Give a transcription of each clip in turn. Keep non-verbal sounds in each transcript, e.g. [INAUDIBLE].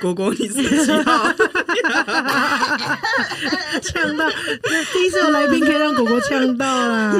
果果，你是几号？[LAUGHS] 呛到，这第一次有来宾可以让果果呛到啦。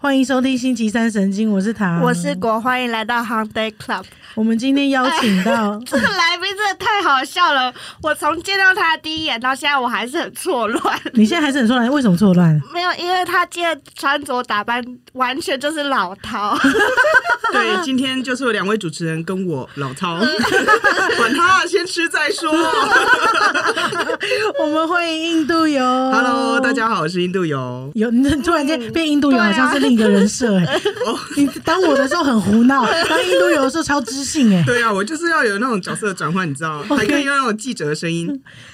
欢迎收听星期三神经，我是唐，我是果，欢迎来到 h u n Day Club。我们今天邀请到这个来宾真的太好笑了，我从见到他第一眼到现在，我还是很错乱。你现在还是很错乱，为什么错乱？没有，因为他今天穿着打扮完全就是老饕。[LAUGHS] 对，今天就是有两位主持人跟我老饕，[LAUGHS] 管他，先吃再说。[LAUGHS] 我们欢迎印度游。Hello，大家好，我是印度游。有你突然间变印度游，好像是另一个人设哎、你当我的时候很胡闹，当印度游的时候超知性哎、对啊，我就是要有那种角色的转换，你知道，[LAUGHS] 还可以用那种记者的声音。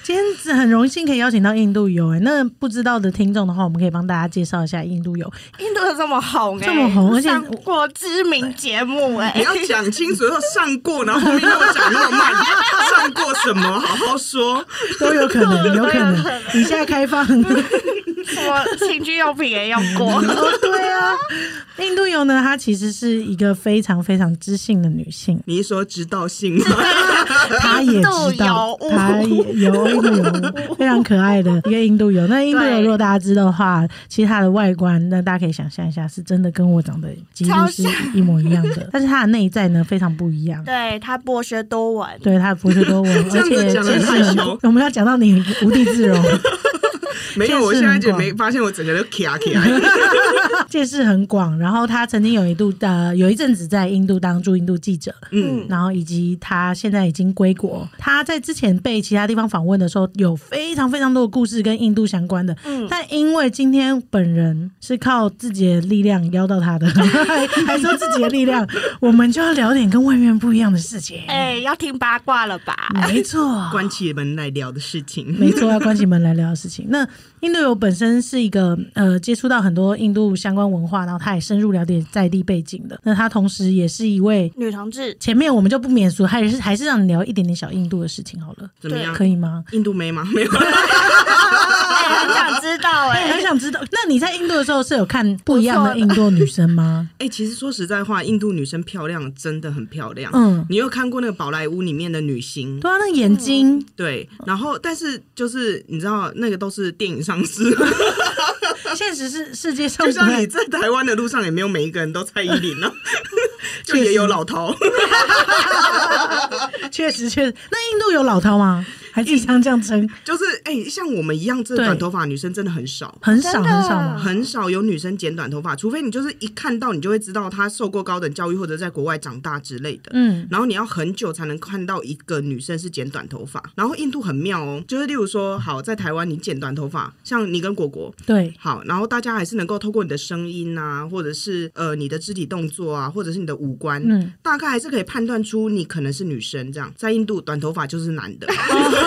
今天是很荣幸可以邀请到印度游哎、那不知道的听众的话，我们可以帮大家介绍一下印度游。印度有这么红、欸，这么红而且上过知名节目哎、你要讲清楚，要上过，然后后面跟我讲那么慢，[LAUGHS] 上过什么？好好说。都有可能，有可能。你现在开放，[LAUGHS] 什么情趣用品也用过。[LAUGHS] 哦，对啊，印度游呢，她其实是一个非常非常知性的女性，你是说知道性吗？[LAUGHS] 她也知道，她也有印度游，非常可爱的一个印度游。那印度游如果大家知道的话，其实它的外观，那大家可以想象一下，是真的跟我长得几乎是一模一样的，[LAUGHS] 但是它的内在呢非常不一样。对它博学多闻，对，它博学多闻，而且。我们要讲到你无地自容。没有，我现在就没发现我整个都卡卡。见识很广，然后他曾经有一度呃有一阵子在印度当驻印度记者，嗯，然后以及他现在已经归国。他在之前被其他地方访问的时候，有非常非常多的故事跟印度相关的。嗯但因为今天本人是靠自己的力量邀到他的，还 [LAUGHS] 还说自己的力量，我们就要聊点跟外面不一样的事情。哎、要听八卦了吧？没错，[LAUGHS] 关起门来聊的事情。没错，要关起门来聊的事情。那印度游本身是一个呃接触到很多印度相关文化，然后他也深入了解在地背景的。那他同时也是一位，女同志，前面我们就不免俗，还是还是让你聊一点点小印度的事情好了，怎么样？可以吗？印度妹吗？[LAUGHS] 没有。哎、很想知道哎、哎、[LAUGHS] 很想知道，那你在印度的时候是有看不一样的印度女生吗？[LAUGHS] 哎、其实说实在话，印度女生漂亮，真的很漂亮。嗯，你有看过那个宝莱坞里面的女星？对啊，那个眼睛，对，然后但是就是你知道，那个都是电影上市，现实是世界上就像你在台湾的路上，也没有每一个人都蔡依林啊，[LAUGHS] 就也有老头。确实 [LAUGHS] 确实。那印度有老饕吗？还自己常这样称？就是哎、像我们一样这短头发女生真的很少。很少很少吗？很少有女生剪短头发，除非你就是一看到你就会知道她受过高等教育或者在国外长大之类的。嗯，然后你要很久才能看到一个女生是剪短头发。然后印度很妙哦，就是例如说，好在台湾你剪短头发，像你跟果果，对，好，然后大家还是能够透过你的声音啊，或者是呃你的肢体动作啊，或者是你的五官，嗯，大概还是可以判断出你可能是女生。这样，在印度短头发就是男的，[LAUGHS] [LAUGHS] [LAUGHS]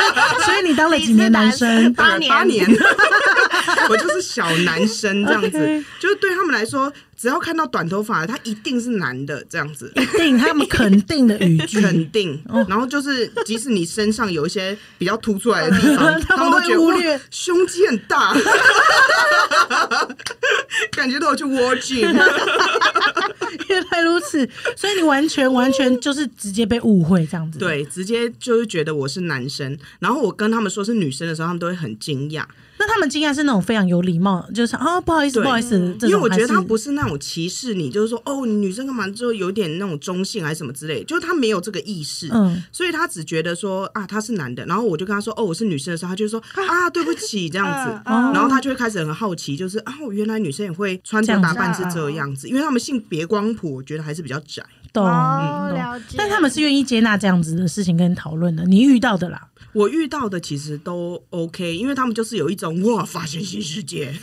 以所以你当了几年男生？八年。八年，[LAUGHS] 我就是小男生这样子。[LAUGHS] 就是对他们来说，只要看到短头发的，他一定是男的这样子。一定，他们肯定的语句，肯定，哦。然后就是，即使你身上有一些比较凸出来的地方，[LAUGHS] 他们都觉得忽略，胸肌很大，感觉都有去 war gym。原来如此，所以你完全完全就是直接被误会这样子。，对，直接就是觉得我是男生，然后我跟他们说是女生的时候，他们都会很惊讶，那他们惊讶是那种非常有礼貌，就是啊不好意思不好意思，因为我觉得他不是那种歧视你，就是说哦，女生干嘛？就有点那种中性还是什么之类，就是他没有这个意识，嗯。所以他只觉得说啊他是男的，然后我就跟他说哦我是女生的时候，他就说 [LAUGHS] 啊对不起这样子，[LAUGHS] 然后他就会开始很好奇，就是啊原来女生也会穿着打扮是这样子，因为他们性别光谱我觉得还是比较窄。懂哦，懂了解。但他们是愿意接纳这样子的事情跟你讨论的，你遇到的啦。我遇到的其实都 OK，因为他们就是有一种哇发现新世界，[LAUGHS]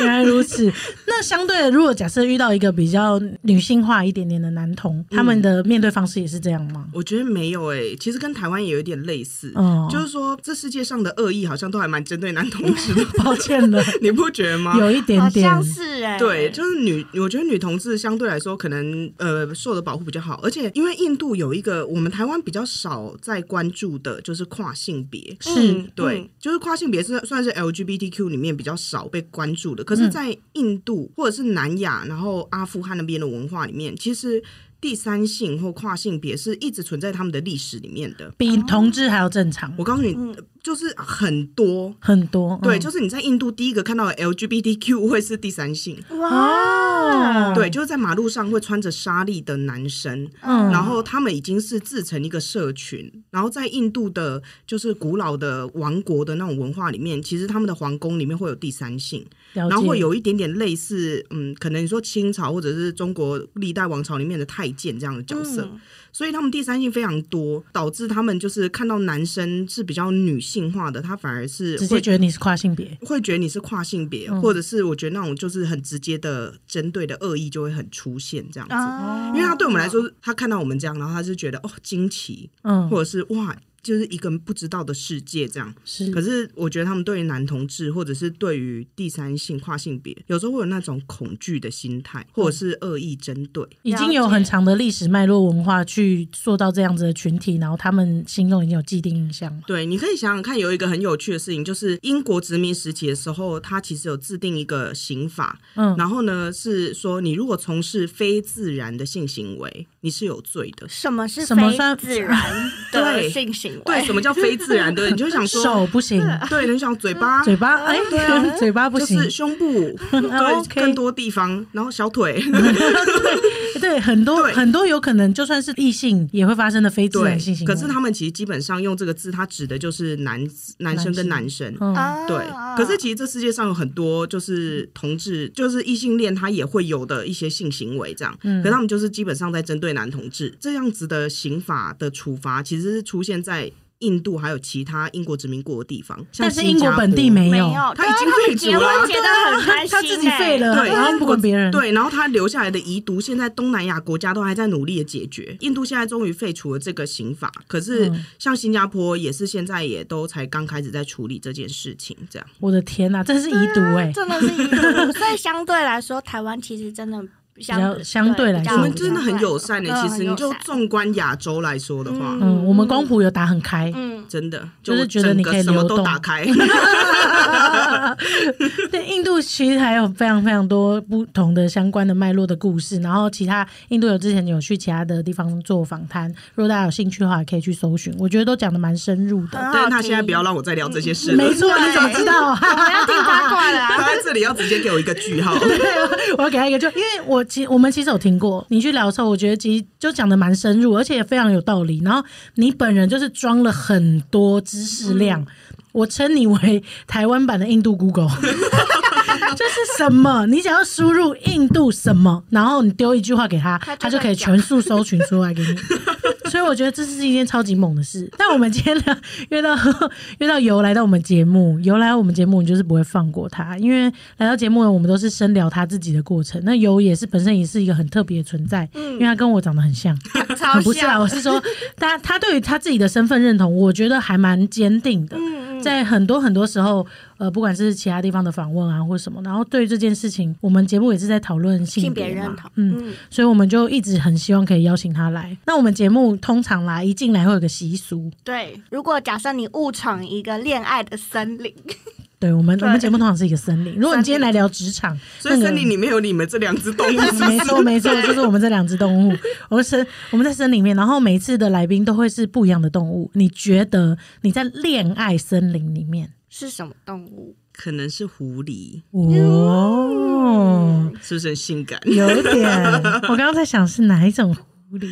原来如此。那相对的，如果假设遇到一个比较女性化一点点的男童，他们的面对方式也是这样吗？我觉得没有诶、其实跟台湾也有一点类似，哦就是说这世界上的恶意好像都还蛮针对男同志的，[LAUGHS] 抱歉了，[LAUGHS] 你不觉得吗？有一点好点像是哎、对，就是女，我觉得女同志相对来说可能呃受的保护比较好，而且因为印度有一个我们台湾比较少少在关注的就是跨性别。是嗯对，就是跨性别是算是 LGBTQ 里面比较少被关注的，可是，在印度或者是南亚，然后阿富汗那边的文化里面，其实第三性或跨性别是一直存在他们的历史里面的。比同志还要正常我告诉你，就是很多。很多。对，嗯。就是你在印度第一个看到的 LGBTQ 会是第三性，哇，对，就是在马路上会穿着纱丽的男生，嗯。然后他们已经是自成一个社群，然后在印度的就是古老的王国的那种文化里面，其实他们的皇宫里面会有第三性，然后会有一点点类似，嗯，可能你说清朝或者是中国历代王朝里面的太监这样的角色，所以他们第三性非常多，导致他们就是看到男生是比较女性化的，他反而是直接会觉得你是跨性别。会觉得你是跨性别，嗯或者是我觉得那种就是很直接的针对的恶意就会很出现这样子。啊因为他对我们来说，他看到我们这样，然后他就觉得哦惊奇，嗯，或者是哇，就是一个不知道的世界这样。是可是我觉得他们对于男同志，或者是对于第三性跨性别，有时候会有那种恐惧的心态，或者是恶意针对。已经有很长的历史脉络文化去塑造这样子的群体，然后他们心中已经有既定印象了。对，你可以想想看，有一个很有趣的事情，就是英国殖民时期的时候，他其实有制定一个刑法，嗯然后呢是说，你如果从事非自然的性行为，你是有罪的。什么是什么算非自然 [LAUGHS] 的对性行为？对，什么叫非自然的？你就想说，手不行，对，你想嘴巴，嘴巴哎，对 [LAUGHS] 嘴巴不行就，是胸部，[LAUGHS] 对更多地方，然后小腿，对，很多对很多有可能就算是异性也会发生的非自对然性行，为。可是他们其实基本上用这个字，它指的就是男男生跟男生。对，可是其实这世界上有很多就是同志，就是异性恋，他也会有的一些性行为这样，嗯可是他们就是基本上在针对男同志这样子的刑法的处罚，其实是出现在印度还有其他英国殖民过的地方，但是英国本地没有，他已经废除了啊他们结婚结得很开心、他自己废了，对然后不管别人。对，然后他留下来的遗毒，现在东南亚国家都还在努力的解决。印度现在终于废除了这个刑法，可是嗯像新加坡也是现在也都才刚开始在处理这件事情，这样。我的天哪，这是遗毒哎、真的是遗毒。所以相对来说，台湾其实真的相较相对来说我们真的很友善的、嗯其实你就纵观亚洲来说的话，嗯，我们光谱有打很开，嗯，真的就是觉得你可以什么都流动打开。[LAUGHS] 对，印度其实还有非常非常多不同的相关的脉络的故事，然后其他印度有之前有去其他的地方做访谈，如果大家有兴趣的话，也可以去搜寻，我觉得都讲的蛮深入的。但他现在不要让我再聊这些事了。没错，你怎么知道？[LAUGHS] 我要听八卦了、啊。他在这里要直接给我一个句号。[LAUGHS] 对我要给他一个，就因为我其我们其实有听过你去聊的时候，我觉得其实就讲的蛮深入，而且也非常有道理。然后你本人就是装了很多知识量，我称你为台湾版的印度 Google。[LAUGHS] 就是什么，你只要输入印度什么，然后你丢一句话给他，他就可以全速搜寻出来给你。所以我觉得这是一件超级猛的事。[LAUGHS] 但我们今天呢，约到约到游来到我们节目，游来到我们节目，你就是不会放过他，因为来到节目呢，我们都是深聊他自己的过程。那游也是本身也是一个很特别的存在，因为他跟我长得很像。超不是啊，像我是说他他对于他自己的身份认同，我觉得还蛮坚定的。嗯嗯，在很多很多时候，呃，不管是其他地方的访问啊，或什么，然后对于这件事情，我们节目也是在讨论性性别认同，嗯，嗯，所以我们就一直很希望可以邀请他来。那我们节目通常来一进来会有个习俗，对。如果假设你误闯一个恋爱的森林，[LAUGHS] 对我们我们节目通常是一个森林。如果你今天来聊职场，所以森林里面有你们这两只动物，[LAUGHS] 没错没错，就是我们这两只动物，我们森我们在森林里面，然后每一次的来宾都会是不一样的动物。你觉得你在恋爱森林里面，是什么动物？可能是狐狸，哦，是不是很性感？有一点，我刚刚在想是哪一种狐狸，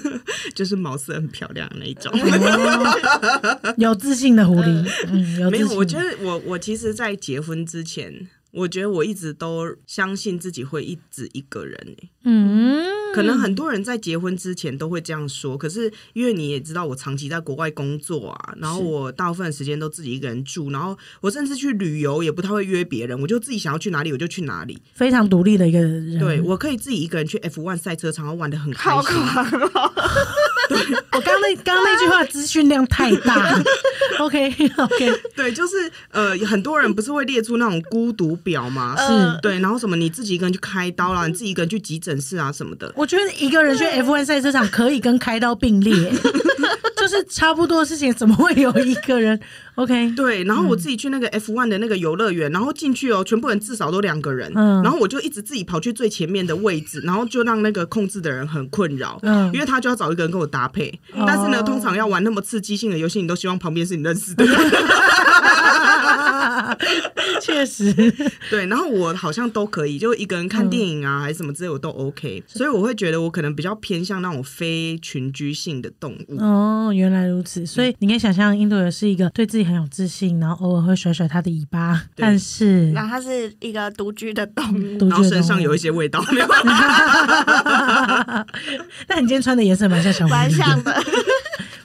[LAUGHS] 就是毛色很漂亮的那一种。哦有自信的狐狸，嗯，有自没有，信。我觉得我我其实，在结婚之前，我觉得我一直都相信自己会一直一个人、欸。嗯，可能很多人在结婚之前都会这样说，可是因为你也知道，我长期在国外工作啊，然后我大部分的时间都自己一个人住，然后我甚至去旅游也不太会约别人，我就自己想要去哪里我就去哪里。非常独立的一个人，对我可以自己一个人去 F one 赛车场，然后玩的很开心。狂哦！[LAUGHS] 我刚那刚那句话资讯量太大。[LAUGHS] OK OK，对，就是呃，很多人不是会列出那种孤独表吗？是对，然后什么你自己一个人去开刀啦，你自己一个人去急诊室啊什么的。我觉得一个人去 F1 赛车场可以跟开刀并列，[LAUGHS] 就是差不多的事情，怎么会有一个人？OK，对，然后我自己去那个 F1 的那个游乐园，然后进去哦，全部人至少都两个人，嗯然后我就一直自己跑去最前面的位置，然后就让那个控制的人很困扰，嗯因为他就要找一个人跟我搭配。哦但是呢，通常要玩那么刺激性的游戏，你都希望旁边是你认识的人。[LAUGHS] [LAUGHS] 确实，[LAUGHS] 对，然后我好像都可以，就一个人看电影啊，还是什么之类，我都 OK。所以我会觉得我可能比较偏向那种非群居性的动物。哦，原来如此，所以你可以想象，印度人是一个对自己很有自信，然后偶尔会甩甩他的尾巴，但是然后它是一个独居的动物，独然后身上有一些味道，没有 [LAUGHS] 但你今天穿的颜色蛮像小狐狸的，蛮像的。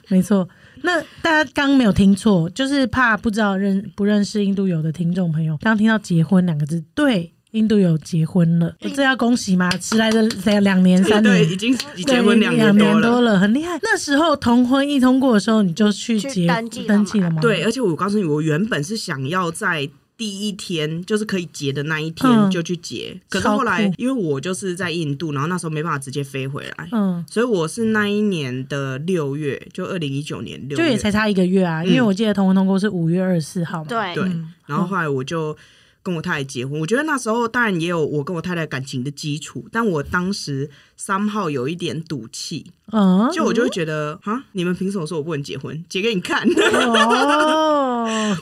没错。那大家刚刚没有听错，就是怕不知道认不认识印度友的听众朋友，刚听到“结婚”两个字，对，印度有结婚了，这要恭喜吗？迟来的两两年三年对，年已。经结婚两年多多了。很厉害。那时候同婚一通过的时候，你就去去结登记了吗？对，而且我告诉你，我原本是想要在。第一天就是可以结的那一嗯。天就去结，可是后来因为我就是在印度，然后那时候没办法直接飞回来，嗯，所以我是那一年的六月，就二零一九年六月，就也才差一个月啊，因为我记得同婚通过是五月二十四号嘛。对，然后后来我就跟我太太结婚。我觉得那时候当然也有我跟我太太感情的基础，但我当时三号有一点赌气，嗯，就我就会觉得啊，你们凭什么说我不能结婚？结给你看。哦，[LAUGHS]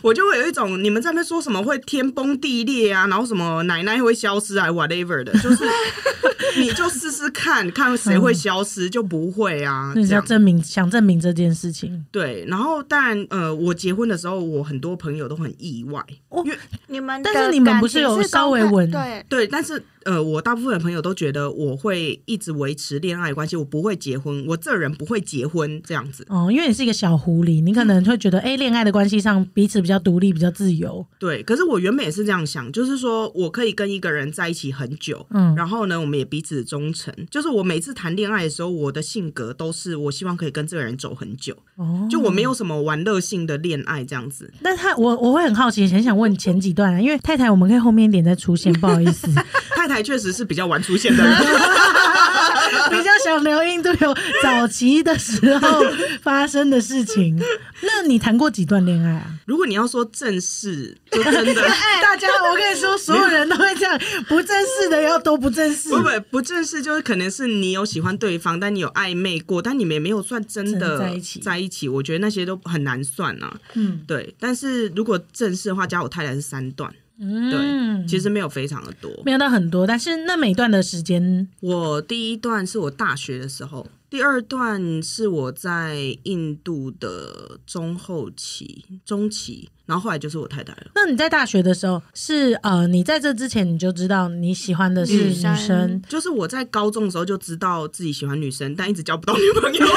我就会有一种你们在那说什么会天崩地裂啊，然后什么奶奶会消失啊，whatever 的，就是 [LAUGHS] 你就试试看看谁会消失，就不会啊。[LAUGHS] 那是这样要证明想证明这件事情。对，然后但呃，我结婚的时候，我很多朋友都很意外，因为你们但是你们不是有稍微稳对，对，但是呃，我大部分的朋友都觉得我会一直维持恋爱关系，我不会结婚，我这人不会结婚这样子。哦，因为你是一个小狐狸，你可能会觉得，哎、恋爱的关系上彼此比较独立，比较自由。对，可是我原本也是这样想，就是说我可以跟一个人在一起很久，嗯然后呢，我们也彼此忠诚。就是我每次谈恋爱的时候，我的性格都是我希望可以跟这个人走很久，哦，就我没有什么玩乐性的恋爱这样子。但他我我会很好奇，很想问前几段啊，因为太太我们可以后面一点再出现，不好意思，[LAUGHS] 太太确实是比较晚出现的人，[LAUGHS] 比较想聊印度有早期的时候发生的事情。[LAUGHS] 那你谈过几段恋爱啊？如果你要说正式，就真的。[LAUGHS] 大家，我跟你说，所有人都会这样，不正式的要都不正式。不不不正式，就是可能是你有喜欢对方，但你有暧昧过，但你们也没有算真的在一起在一起我觉得那些都很难算啊。嗯对，但是如果正式的话，加我太太是三段，嗯，对，其实没有非常的多。没有到很多，但是那每一段的时间，我第一段是我大学的时候，第二段是我在印度的中后期、中期，然后后来就是我太太了。那你在大学的时候是呃，你在这之前你就知道你喜欢的是女生，就是我在高中的时候就知道自己喜欢女生，但一直交不到女朋友。[LAUGHS]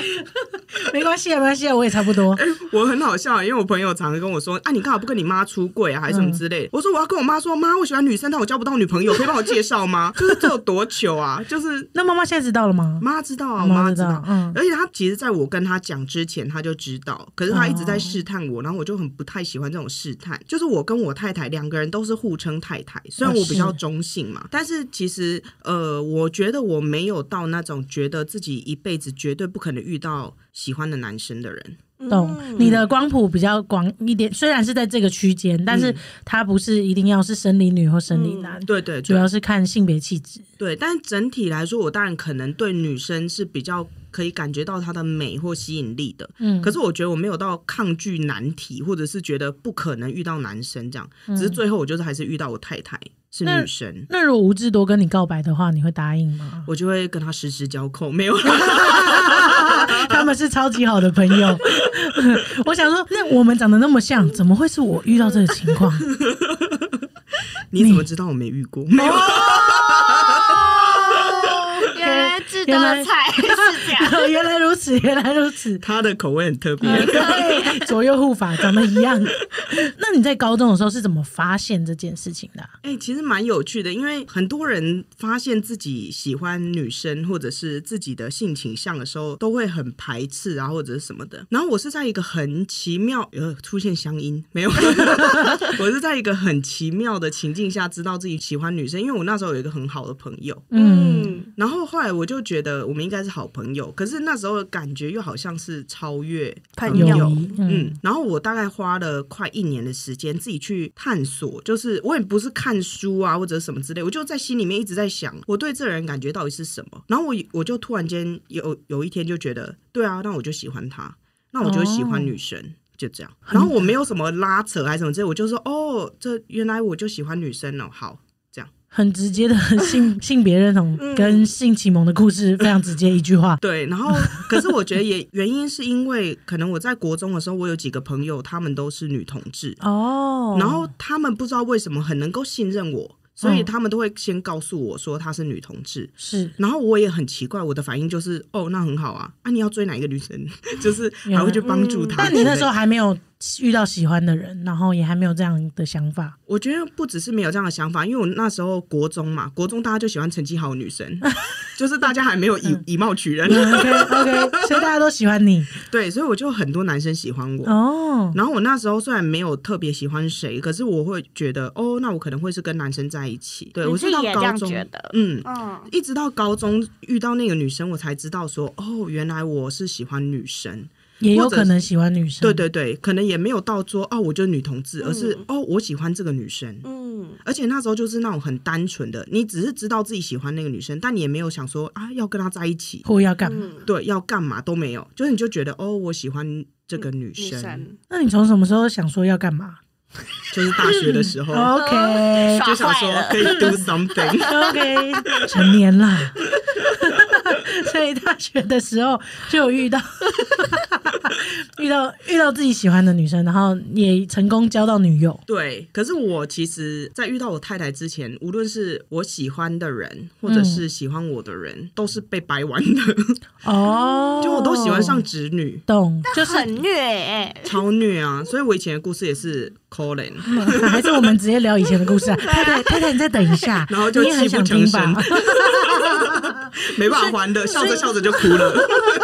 [LAUGHS] 没关系啊，没关系啊，我也差不多。[LAUGHS] 哎我很好笑，因为我朋友常常跟我说啊，你干嘛不跟你妈出柜啊，还是什么之类的。我说我要跟我妈说，妈，我喜欢女生，但我交不到女朋友，可以帮我介绍吗？[LAUGHS] 就是这有多糗啊！就是那妈妈现在知道了吗？妈知道啊，我妈知道，道嗯而且她其实在我跟她讲之前，她就知道，可是她一直在试探我，然后我就很不太喜欢这种试探。就是我跟我太太两个人都是互称太太，虽然我比较中性嘛，但是其实呃，我觉得我没有到那种觉得自己一辈子绝对不可能遇到喜欢的男生的人。懂，嗯你的光谱比较广一点，虽然是在这个区间，但是它不是一定要是生理女或生理男，对对对，主要是看性别气质。对，但整体来说，我当然可能对女生是比较可以感觉到她的美或吸引力的。嗯可是我觉得我没有到抗拒难题，或者是觉得不可能遇到男生这样。只是最后我就是还是遇到我太太是女生，那如果吴志多跟你告白的话，你会答应吗？我就会跟他十指交扣。没有，他们是超级好的朋友。我想说，那我们长得那么像，怎么会是我遇到这个情况？[LAUGHS] 你怎么知道我没遇过？没有，[LAUGHS] 原来志多原来的菜 [LAUGHS] 是这样。原来如此。原来如此。[LAUGHS] 他的口味很特别。对，[LAUGHS] 左右护法长得一样。[LAUGHS] 那你在高中的时候是怎么发现这件事情的啊、哎、其实蛮有趣的，因为很多人发现自己喜欢女生或者是自己的性倾向的时候，都会很排斥啊，或者是什么的。然后我是在一个很奇妙，呃，出现乡音没有？我是在一个很奇妙的情境下知道自己喜欢女生，因为我那时候有一个很好的朋友，嗯，然后后来我就觉得我们应该是好朋友，可是那时候的感觉又好像是超越朋友友，嗯嗯，然后我大概花了快一年的时间自己去探索，就是我也不是看书啊或者什么之类，我就在心里面一直在想，我对这个人感觉到底是什么。然后我我就突然间有有一天就觉得，对啊，那我就喜欢他，那我就喜欢女生。就这样，然后我没有什么拉扯还是什么之类，我就说哦，这原来我就喜欢女生哦，好，很直接的性 [LAUGHS] 性别认同跟性启蒙的故事，非常直接一句话。对。然后，[LAUGHS] 可是我觉得也原因是因为可能我在国中的时候，我有几个朋友，他们都是女同志，哦，然后他们不知道为什么很能够信任我，所以他们都会先告诉我说她是女同志。是然后我也很奇怪，我的反应就是哦，那很好啊，啊，你要追哪一个女生，[LAUGHS] 就是还会去帮助她。但你那时候，还没有遇到喜欢的人，然后也还没有这样的想法。我觉得不只是没有这样的想法，因为我那时候国中嘛，国中大家就喜欢成绩好的女生，[LAUGHS] 就是大家还没有以以貌取人，嗯 OK OK，所以大家都喜欢你 [LAUGHS] 对，所以我就很多男生喜欢我。哦。然后我那时候虽然没有特别喜欢谁，可是我会觉得哦，那我可能会是跟男生在一起。对我是到高中，觉得？嗯，嗯，一直到高中遇到那个女生，我才知道说，哦，原来我是喜欢女生。也有可能喜欢女生，对对对，可能也没有到说，哦，我就是女同志，而是哦，我喜欢这个女生。嗯，而且那时候就是那种很单纯的，你只是知道自己喜欢那个女生，但你也没有想说啊要跟她在一起，或要干嘛？嗯对，要干嘛都没有，就是你就觉得哦，我喜欢这个女女生，生那你从什么时候想说要干嘛 [LAUGHS] 就是大学的时候。？[LAUGHS] OK [LAUGHS] 就想说可以 do something，OK，成年啦，[LAUGHS] 所以大学的时候就有遇到遇到遇到自己喜欢的女生，然后也成功交到女友。对，可是我其实，在遇到我太太之前，无论是我喜欢的人，或者是喜欢我的人，都是被掰弯的。哦，就我都喜欢上直女，懂，就是很虐哎、超虐啊！所以我以前的故事也是 Colin，[LAUGHS] 还是我们直接聊以前的故事啊。[LAUGHS] 太太，太太，你再等一下，然后就你也很想听吧？没办法还的，笑着笑着就哭了。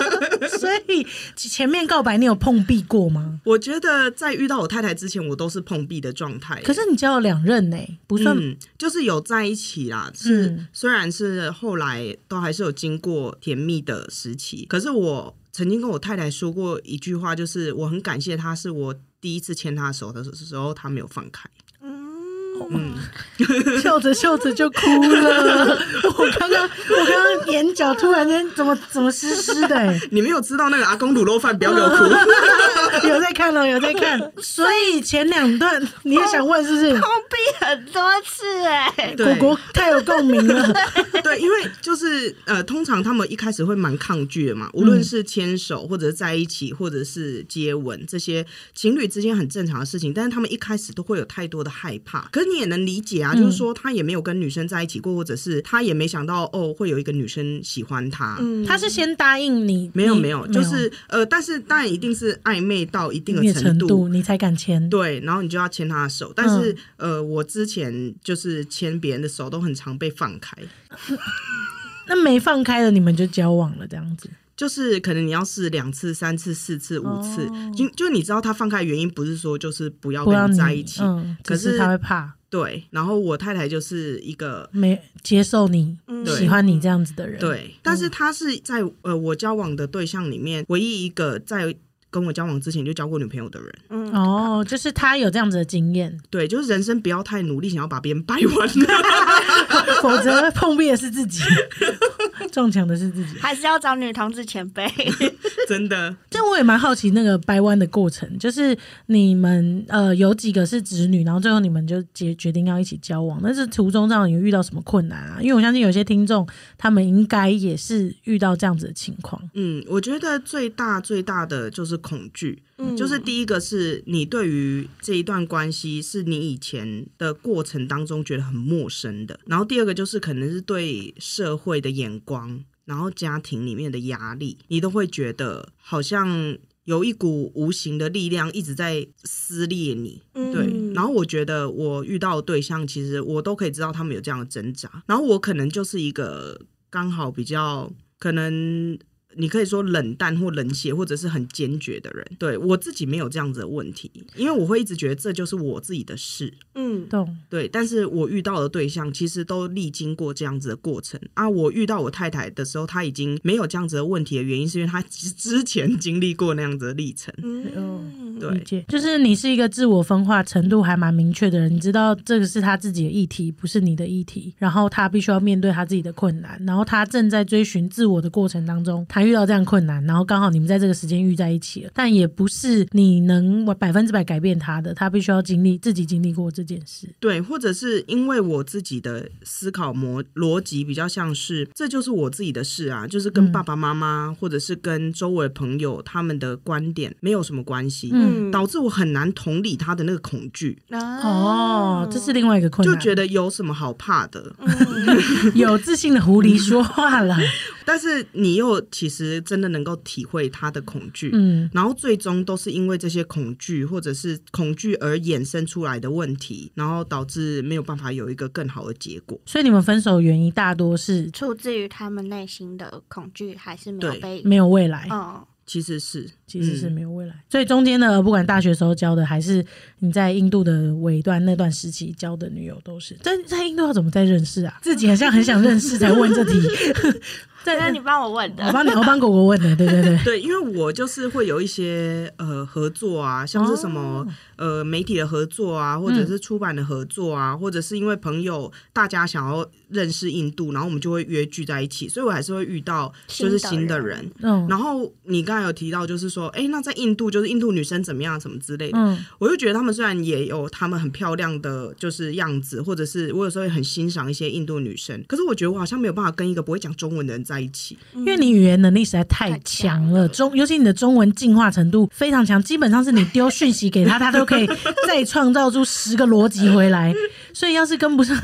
[LAUGHS] 所以前面告白你有碰壁过吗？我觉得在遇到我太太之前，我都是碰壁的状态。可是你交了两任呢、不算、嗯，就是有在一起啦，是、嗯虽然是后来都还是有经过甜蜜的时期，可是我曾经跟我太太说过一句话，就是我很感谢她，是我第一次牵她的手的时候，她没有放开。嗯，笑着笑着就哭了。[LAUGHS] 我刚刚我刚刚眼角突然间怎么怎么湿湿的、欸？[LAUGHS] 你没有吃到那个阿公卤肉饭，不要给我哭。[LAUGHS] 有在看了，有在看。所以前两段你也想问是不是？碰壁很多次哎、对果果太有共鸣了。对，因为就是呃，通常他们一开始会蛮抗拒的嘛，无论是牵手，或者是在一起，或者是接吻，这些情侣之间很正常的事情，但是他们一开始都会有太多的害怕。可是你也能理解啊，就是说他也没有跟女生在一起过，或者是他也没想到哦会有一个女生喜欢他。嗯他是先答应你，没有没有，就是呃，但是当然一定是暧昧到一定的的程程度，你才敢牵。对，然后你就要牵他的手，但是、呃，我之前就是牵别人的手都很常被放开，[LAUGHS] 那没放开了你们就交往了，这样子。就是可能你要试两次、三次、四次、五次，哦就就你知道他放开的原因不是说就是不要跟你在一起，嗯，可是是他会怕对。然后我太太就是一个没接受你、嗯喜欢你这样子的人。，对，但是她是在呃我交往的对象里面唯一一个在跟我交往之前就交过女朋友的人。嗯哦，就是他有这样子的经验，对，就是人生不要太努力，想要把别人掰弯。[LAUGHS] [LAUGHS] 否则碰壁的是自己，[LAUGHS] 撞墙的是自己。还是要找女同志前辈。[LAUGHS] 真的，这我也蛮好奇那个掰弯的过程，就是你们呃有几个是直女，然后最后你们就决决定要一起交往，但是途中这样有遇到什么困难啊？因为我相信有些听众他们应该也是遇到这样子的情况。嗯，我觉得最大最大的就是恐惧。嗯就是第一个是你对于这一段关系是你以前的过程当中觉得很陌生的，然后第二个就是可能是对社会的眼光然后家庭里面的压力，你都会觉得好像有一股无形的力量一直在撕裂你。对，嗯然后我觉得我遇到的对象，其实我都可以知道他们有这样的挣扎，然后我可能就是一个刚好比较可能。你可以说冷淡或冷血，或者是很坚决的人。对我自己没有这样子的问题，因为我会一直觉得这就是我自己的事。嗯，懂。对，但是我遇到的对象其实都历经过这样子的过程啊。我遇到我太太的时候，她已经没有这样子的问题的原因，是因为她之之前经历过那样子的历程。嗯，理对，解，就是你是一个自我分化程度还蛮明确的人，你知道这个是他自己的议题，不是你的议题，然后他必须要面对他自己的困难，然后他正在追寻自我的过程当中，他遇到这样困难，然后刚好你们在这个时间遇在一起了，但也不是你能百分之百改变他的，他必须要经历自己经历过这件事。对，或者是因为我自己的思考模逻辑比较像是，这就是我自己的事啊，就是跟爸爸妈妈、或者是跟周围朋友他们的观点没有什么关系，嗯导致我很难同理他的那个恐惧，哦，这是另外一个困难，就觉得有什么好怕的。[LAUGHS] 有自信的狐狸说话了，但是你又其实真的能够体会他的恐惧，嗯然后最终都是因为这些恐惧或者是恐惧而衍生出来的问题，然后导致没有办法有一个更好的结果。所以你们分手原因大多是出自于他们内心的恐惧，还是没有被没有未来。嗯其实是，其实是嗯没有未来。所以中间呢不管大学时候交的，还是你在印度的尾段那段时期交的女友，都是在在印度要怎么再认识啊？自己好像很想认识才问这题。[LAUGHS] 在那你帮我问的。我，帮你，我帮果果问的，对对对。[LAUGHS] 对，因为我就是会有一些呃合作啊，像是什么、哦。呃媒体的合作啊，或者是出版的合作啊，或者是因为朋友大家想要认识印度，然后我们就会约聚在一起，所以我还是会遇到就是新的新的人。人。嗯。然后你刚才有提到，就是说，哎，那在印度，就是印度女生怎么样，什么之类的，嗯。我就觉得他们虽然也有他们很漂亮的就是样子，或者是我有时候也很欣赏一些印度女生，可是我觉得我好像没有办法跟一个不会讲中文的人在一起。因为你语言能力实在太强了，中尤其你的中文进化程度非常强，基本上是你丢讯息给他，他都可以再创造出十个逻辑回来。[LAUGHS] 所以要是跟不上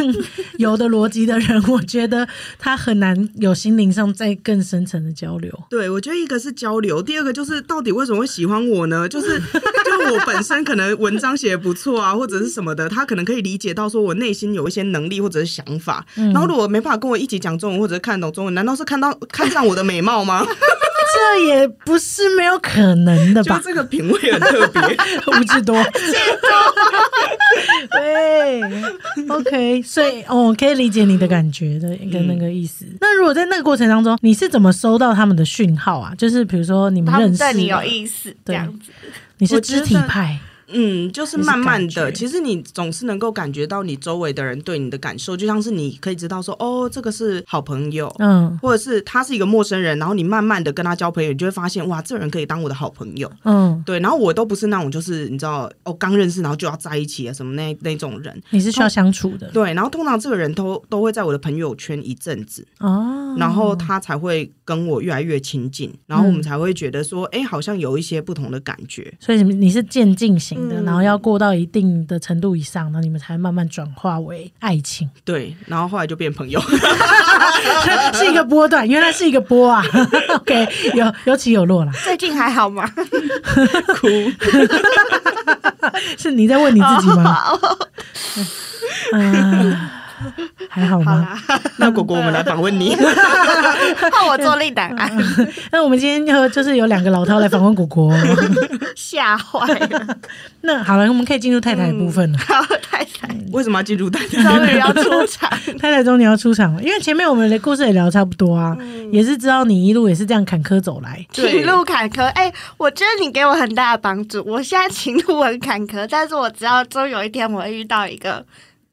有的逻辑的人，我觉得他很难有心灵上再更深层的交流。对，我觉得一个是交流，第二个就是到底为什么会喜欢我呢？就是 [LAUGHS] 就是我本身可能文章写的不错啊，或者是什么的，他可能可以理解到说我内心有一些能力或者是想法。然后如果没办法跟我一起讲中文或者是看懂中文，难道是看到看上我的美貌吗？[LAUGHS] 这也不是没有可能的就吧？这个品味很特别。吴志多，对，OK，所以哦，可以理解你的感觉的一个那个意思。那如果在那个过程当中，你是怎么收到他们的讯号啊？就是比如说你们认识对你有意思，这对样子。你是肢体派，嗯，就是慢慢的，其实你总是能够感觉到你周围的人对你的感受，就像是你可以知道说，哦，这个是好朋友，嗯或者是他是一个陌生人，然后你慢慢的跟他交朋友，你就会发现，哇，这人可以当我的好朋友。嗯，对，然后我都不是那种就是你知道哦，刚认识然后就要在一起啊什么那那种人。你是需要相处的对，然后通常这个人都都会在我的朋友圈一阵子，哦，然后他才会跟我越来越亲近，然后我们嗯才会觉得说，哎、好像有一些不同的感觉。所以你你是渐进型的，嗯然后要过到一定的程度以上，然后你们才慢慢转化为爱情，[LAUGHS] 对，然后后来就变朋友。[LAUGHS] 是一个波段，原来是一个波啊。[LAUGHS] OK，有有起有落啦。最近还好吗？哭。是你在问你自己吗？嗯、还好好吗？啦，[LAUGHS] 那果果，我们来访问你。[LAUGHS] 换我做另档案，那我们今天要就是有两个老饕来访问果果。吓坏了。[LAUGHS] 那好了，我们可以进入太太的部分了。好，太太为什么要进入太太？终于要出场，太太终于要出场了，因为前面我们的故事也聊差不多啊，也是知道你一路也是这样坎坷走来。情路坎坷。哎、我觉得你给我很大的帮助。我现在情路很坎坷，但是我知道终有一天我会遇到一个，就是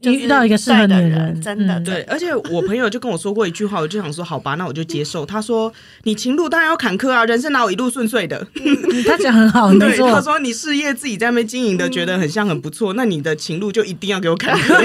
遇到一个适合你的人真的。嗯对，而且我朋友就跟我说过一句话，我就想说，好吧，那我就接受。他说：“你情路当然要坎坷啊，人生哪有一路顺遂的？”嗯他讲很好，没 [LAUGHS] 对，他错。说你事业自己在那边经营的，觉得很像很不错，那你的情路就一定要给我坎坷。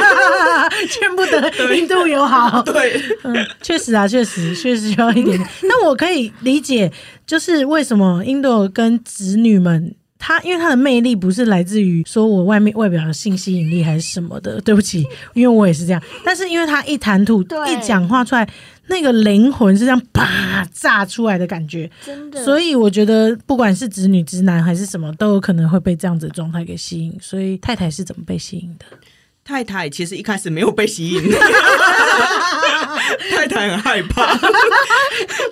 [LAUGHS] 见不得印度友好，[LAUGHS] 对，嗯，确实啊，确实确实需要一点那。我可以理解，就是为什么印度跟子女们他因为他的魅力不是来自于说我外面外表的性吸引力还是什么的，[LAUGHS] 对不起，因为我也是这样。但是因为他一谈吐一讲话出来，那个灵魂是这样啪炸出来的感觉，真的，所以我觉得不管是直女直男还是什么，都有可能会被这样子的状态给吸引。所以太太是怎么被吸引的？太太其实一开始没有被吸引，[LAUGHS] 太太很害怕，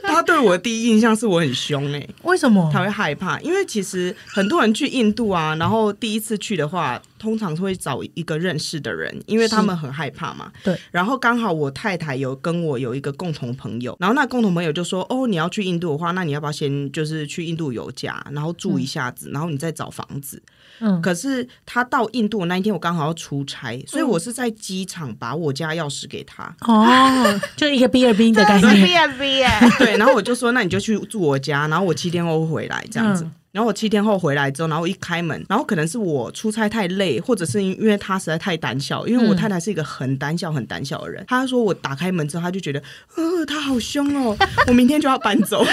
她对我的第一印象是我很凶哎、为什么？她会害怕，因为其实很多人去印度啊，然后第一次去的话，通常会找一个认识的人，因为他们很害怕嘛。对。然后刚好我太太有跟我有一个共同朋友，然后那共同朋友就说：“哦，你要去印度的话，那你要不要先就是去印度游家，然后住一下子，然后你再找房子。”嗯，可是他到印度的那一天，我刚好要出差，所以我是在机场把我家钥匙给他。哦，[LAUGHS] 就一个 B 二 B 的概这是念。B 二 B 耶，对，然后我就说，那你就去住我家，然后我七天后会回来这样子。嗯然后我七天后回来之后，然后一开门，然后可能是我出差太累，或者是因为他实在太胆小，因为我嗯太太是一个很胆小、很胆小的人。他说我打开门之后，他就觉得，呃，他好凶哦，我明天就要搬走。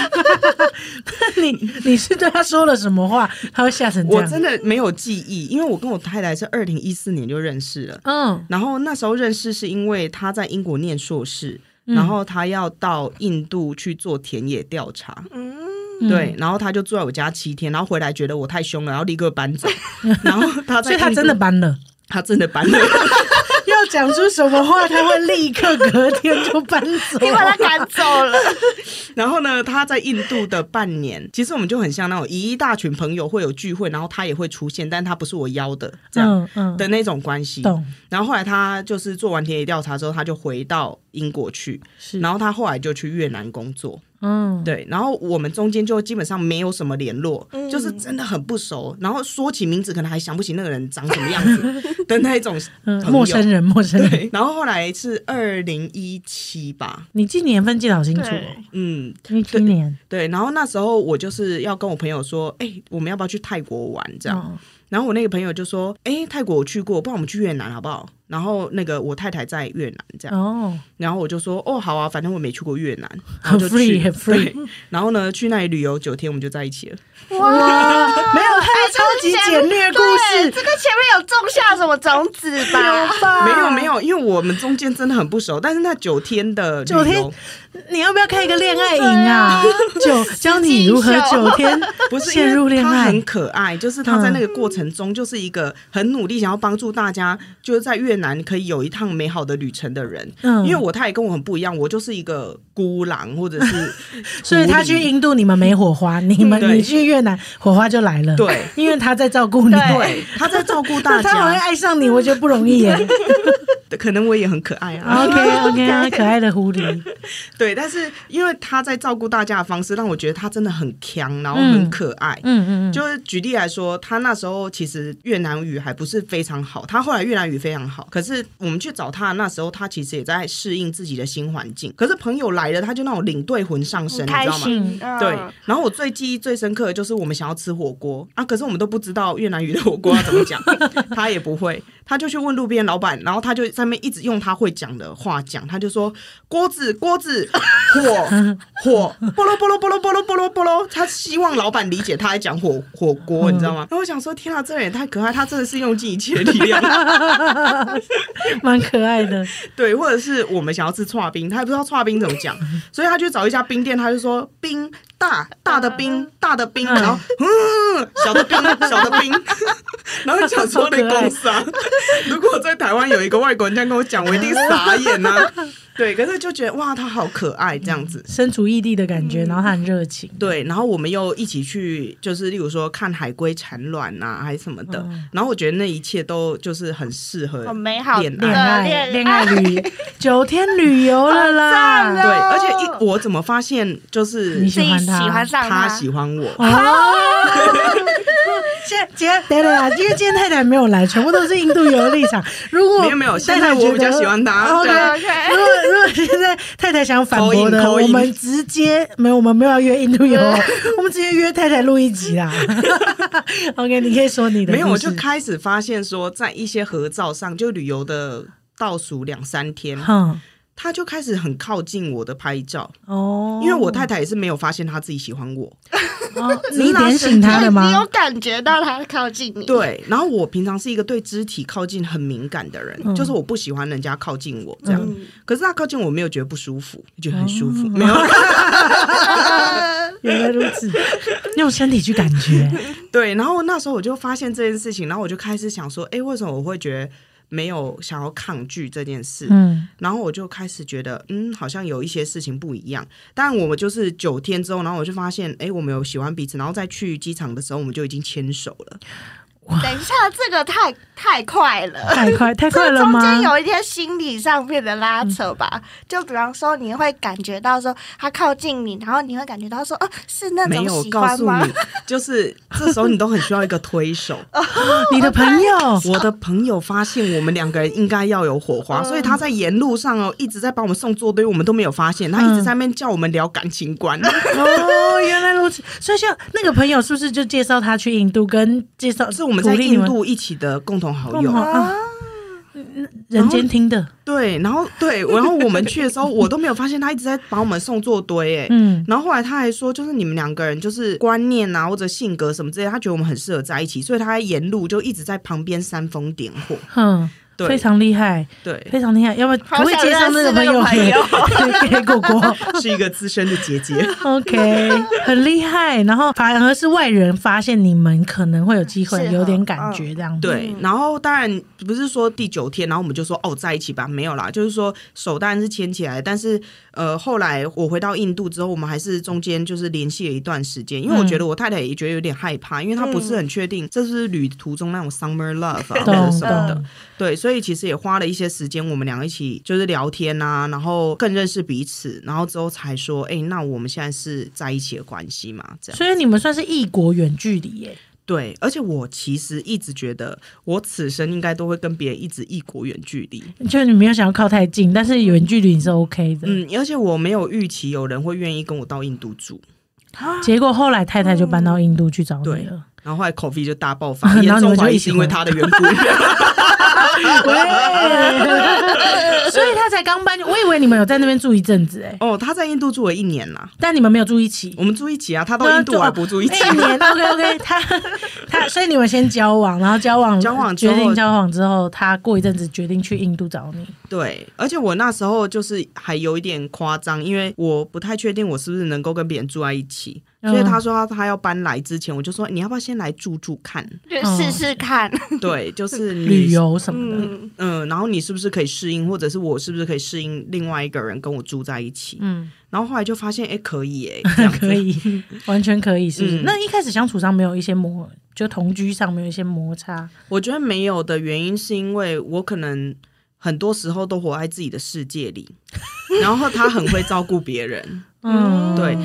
[LAUGHS] 你你是对他说了什么话，他会吓成这样？我真的没有记忆，因为我跟我太太是二零一四年就认识了。嗯然后那时候认识是因为他在英国念硕士，嗯然后他要到印度去做田野调查，嗯，嗯对，然后他就住在我家七天，然后回来觉得我太凶了，然后立刻搬走，[LAUGHS] 然后他在所以他真的，搬了。他真的搬了，[LAUGHS] 要讲出什么话，他会立刻隔天就搬走。你把他赶走了，[LAUGHS] 然后呢，他在印度的半年，其实我们就很像那种一大群朋友会有聚会，然后他也会出现，但他不是我邀的这样。嗯嗯，的那种关系，懂。然后后来他就是做完田野调查之后，他就回到英国去，是，然后他后来就去越南工作，嗯，对，然后我们中间就基本上没有什么联络，嗯就是真的很不熟，然后说起名字可能还想不起那个人长什么样子的那一种嗯，陌生人，陌生人。然后后来是二零一七吧，你记年份记得好清楚嗯，一七年对，然后那时候我就是要跟我朋友说，哎、我们要不要去泰国玩这样？哦然后我那个朋友就说，哎、泰国我去过，不然我们去越南好不好？然后那个我太太在越南这样，哦，然后我就说，哦，好啊，反正我没去过越南，[LAUGHS] 然很后就 free 去，很 free 对，然后呢，去那里旅游九天，我们就在一起了。哇，没有，他的超级简略故，事。这个前面有种下什么种子吧？吧？没有没有，因为我们中间真的很不熟，但是那九天的旅九天你要不要开一个恋爱营啊？[LAUGHS] 九教你如何九天 [LAUGHS] 不是陷入恋爱。他很？可爱，就是他在那个过程中就是一个很努力想要帮助大家，就是在越南可以有一趟美好的旅程的人。嗯因为我他也跟我很不一样，我就是一个孤狼或者是 [LAUGHS] 所以他去印度，你们没火花；你们对你去越南，火花就来了。对，因为他在照顾你。对对他在照顾大家 [LAUGHS] 他好像，爱上你，我觉得不容易耶。[LAUGHS] 可能我也很可爱啊。[LAUGHS] OK OK，[LAUGHS] 可爱的狐狸。[LAUGHS] 对，但是因为他在照顾大家的方式，让我觉得他真的很强，然后很嗯可爱。嗯嗯嗯，就是举例来说，他那时候其实越南语还不是非常好，他后来越南语非常好。可是我们去找他那时候，他其实也在适应自己的新环境。可是朋友来了，他就那种领队魂上身，你知道吗？对，然后我最记忆最深刻的就是我们想要吃火锅啊，可是我们都不知道越南语的火锅要怎么讲，他也不会，他就去问路边老板，然后他就上面一直用他会讲的话讲，他就说锅子锅子火火波罗波罗波罗波罗波罗波罗，他希望老板理解他在讲火火锅，你知道吗？然后我想说，天啊，这人也太可爱，他真的是用尽一切力量，[LAUGHS] 蛮可爱的。[LAUGHS] 对，或者是我们想要吃串冰，他也不知道串冰怎么讲，所以他去找一家冰店，他就说冰大大的冰大的冰，然后嗯小的冰小的冰，[LAUGHS] 然后想说那公司啊，[LAUGHS] 如果在台湾有一个外国人这样跟我讲，我一定傻眼呐、[LAUGHS] 对，可是就觉得哇，他好可爱这样子。身处异地的感觉，然后他很热情。对，然后我们又一起去，就是例如说看海龟产卵啊、还是什么的。然后我觉得那一切都就是很适合很美好的恋恋爱。爱恋爱旅 [LAUGHS] 九天旅游了啦。对，而且一我怎么发现就是你喜喜欢他欢上他喜欢我，哦，现天等等啊，因为今天太太没有来，全部都是印度游的立场。[LAUGHS] 如果没有没有太现在太我比较喜欢他 OK，OK 如果如果现在太太想反驳的，我们直接没有，我们没有要约印度游，[LAUGHS] 我们直接约太太录一集啦。[LAUGHS] OK，你可以说你的。没有，我就开始发现说，在一些合照上，就旅游的倒数两三天，嗯，他就开始很靠近我的拍照，哦，因为我太太也是没有发现他自己喜欢我，哦，你点醒他了吗你有？感觉到他靠近你？，对，然后我平常是一个对肢体靠近很敏感的人，嗯就是我不喜欢人家靠近我这样。嗯，可是他靠近我没有觉得不舒服，觉得很舒哦服，没有。[LAUGHS] 原来如此，用身体去感觉。对，然后那时候我就发现这件事情，然后我就开始想说，哎，为什么我会觉得没有想要抗拒这件事？嗯，然后我就开始觉得，嗯，好像有一些事情不一样。但我们就是九天之后，然后我就发现，哎，我们有喜欢彼此，然后再去机场的时候，我们就已经牵手了。等一下，这个太太快了。太快 [LAUGHS] 太快了吗？中间有一些心理上面的拉扯吧，就比方说你会感觉到说他靠近你，然后你会感觉到说，哦，是那种喜欢吗你？，[LAUGHS] 就是这时候你都很需要一个推手。[LAUGHS] 你的朋友我的朋友发现我们两个人应该要有火花，所以他在沿路上哦一直在帮我们送座堆，我们都没有发现。他一直在那边叫我们聊感情观。哦，原来如此。所以像那个朋友是不是就介绍他去印度，跟介绍是我们在鼓励你印度一起的共同好友。啊，人间听的，对，然后对，然后我们去的时候，我都没有发现他一直在把我们送做堆，哎。嗯，然后后来他还说，就是你们两个人就是观念啊或者性格什么之类，他觉得我们很适合在一起，所以他在沿路就一直在旁边煽风点火。哼，对，非常厉害，对，非常厉害。要不要不可以介绍那个朋友那个 [LAUGHS] 给给果果 [LAUGHS] 是一个资深的姐姐。[LAUGHS] OK，很厉害。然后反而是外人发现你们可能会有机会，有点感觉这样子。对，然后当然不是说第九天，然后我们就说哦在一起吧，没有啦，就是说手当然是牵起来，但是呃后来我回到印度之后，我们还是中间就是联系了一段时间，因为我觉得我太太也觉得有点害怕，因为她不是很确定这是旅途中那种 summer love 啊或者什么的，对，所以其实也花了一些时间，我们两个一起就是聊天啊，然后更认识彼此，然后之后才说，哎，那我们现在是在一起的关系嘛？这样。所以你们算是异国远距离耶。对，而且我其实一直觉得，我此生应该都会跟别人一直异国远距离。就你没有想要靠太近，但是远距离你是 OK 的。嗯，而且我没有预期有人会愿意跟我到印度住，结果后来太太就搬到印度去找你对了。然后后来 coffee 就大爆发，[LAUGHS] 然后你严重们就一起怀疑是因为他的缘故。[LAUGHS] [LAUGHS] 喂，所以他才刚搬，我以为你们有在那边住一阵子哎，哦，他在印度住了一年啦，但你们没有住一起。我们住一起啊，他到印度我还不住一起。一年 OK OK，他他，所以你们先交往，然后交往交往决定交往之后，他过一阵子决定去印度找你。对，而且我那时候就是还有一点夸张，因为我不太确定我是不是能够跟别人住在一起，嗯所以他说他他要搬来之前，我就说你要不要先来住住看？就试试看。对，就是旅游什么的，嗯，嗯，然后你是不是可以适应，或者是我是不是可以适应另外一个人跟我住在一起？嗯，然后后来就发现，哎，[LAUGHS] 可以哎，可。以，完全可以，是不是？嗯那一开始相处上没有一些磨，就同居上没有一些摩擦，我觉得没有的原因是因为我可能很多时候都活在自己的世界里，[LAUGHS] 然后他很会照顾别人。嗯，对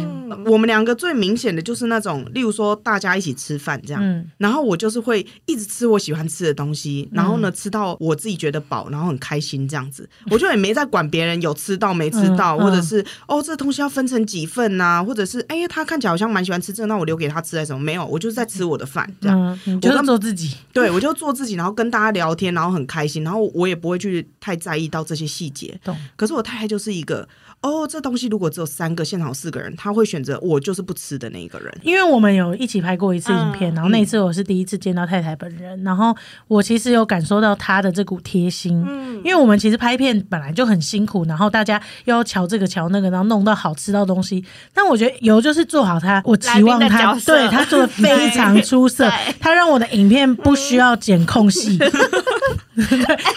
我们两个最明显的就是那种，例如说大家一起吃饭这样，嗯然后我就是会一直吃我喜欢吃的东西，然后呢吃到我自己觉得饱，然后很开心这样子，我就也没在管别人有吃到没吃到，或者是哦这东西要分成几份呐、或者是哎他看起来好像蛮喜欢吃这，那我留给他吃还是什么？没有，我就是在吃我的饭这样。嗯，你就是做自己，对，我就做自己，然后跟大家聊天，然后很开心，然后我也不会去太在意到这些细节。懂？可是我太太就是一个，哦，这东西如果只有三个，现场有四个人，他会选择我就是不吃的那一个人。因为我们有一起拍过一次影片，嗯然后那一次我是第一次见到太太本人，然后我其实有感受到她的这股贴心，嗯因为我们其实拍片本来就很辛苦，然后大家又要瞧这个瞧那个，然后弄到好吃到东西。但我觉得有就是做好他，我期望他对他做的非常出色 [LAUGHS] 对，他让我的影片不需要剪空隙，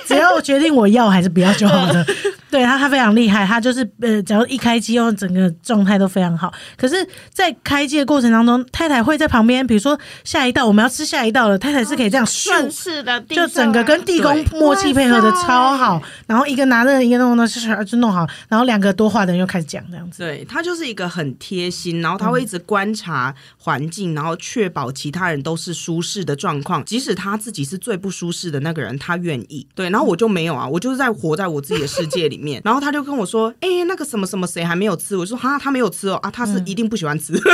只要我决定我要还是不要就好了。[LAUGHS] [LAUGHS] 对他，他非常厉害，他就是呃，只要一开机哦，整个状态都非常好。可是，在开机的过程当中，太太会在旁边，比如说下一道我们要吃下一道了，太太是可以这样顺咻势的就整个跟地宫默契配合的超好，然后一个拿着一个弄弄就弄好，然后两个多话的人又开始讲这样子。对他就是一个很贴心，然后他会一直观察环境，然后确保其他人都是舒适的状况，即使他自己是最不舒适的那个人，他愿意。对，然后我就没有啊，我就是在活在我自己的世界里面。然后他就跟我说：“哎、那个什么什么谁还没有吃？”我说：“哈，他没有吃哦，啊，他是一定不喜欢吃。[LAUGHS]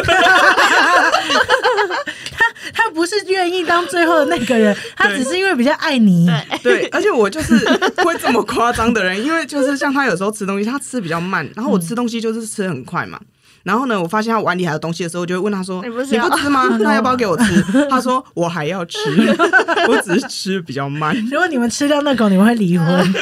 他他不是愿意当最后的那个人，他只是因为比较爱你。对，而且我就是会这么夸张的人，因为就是像他有时候吃东西，他吃比较慢，然后我吃东西就是吃很快嘛。然后呢，我发现他碗里还有东西的时候，我就会问他说：“你不吃吗？[LAUGHS] 那要不要给我吃？”他说：[LAUGHS] “我还要吃，我只是吃比较慢。”如果你们吃掉那狗，你们会离婚。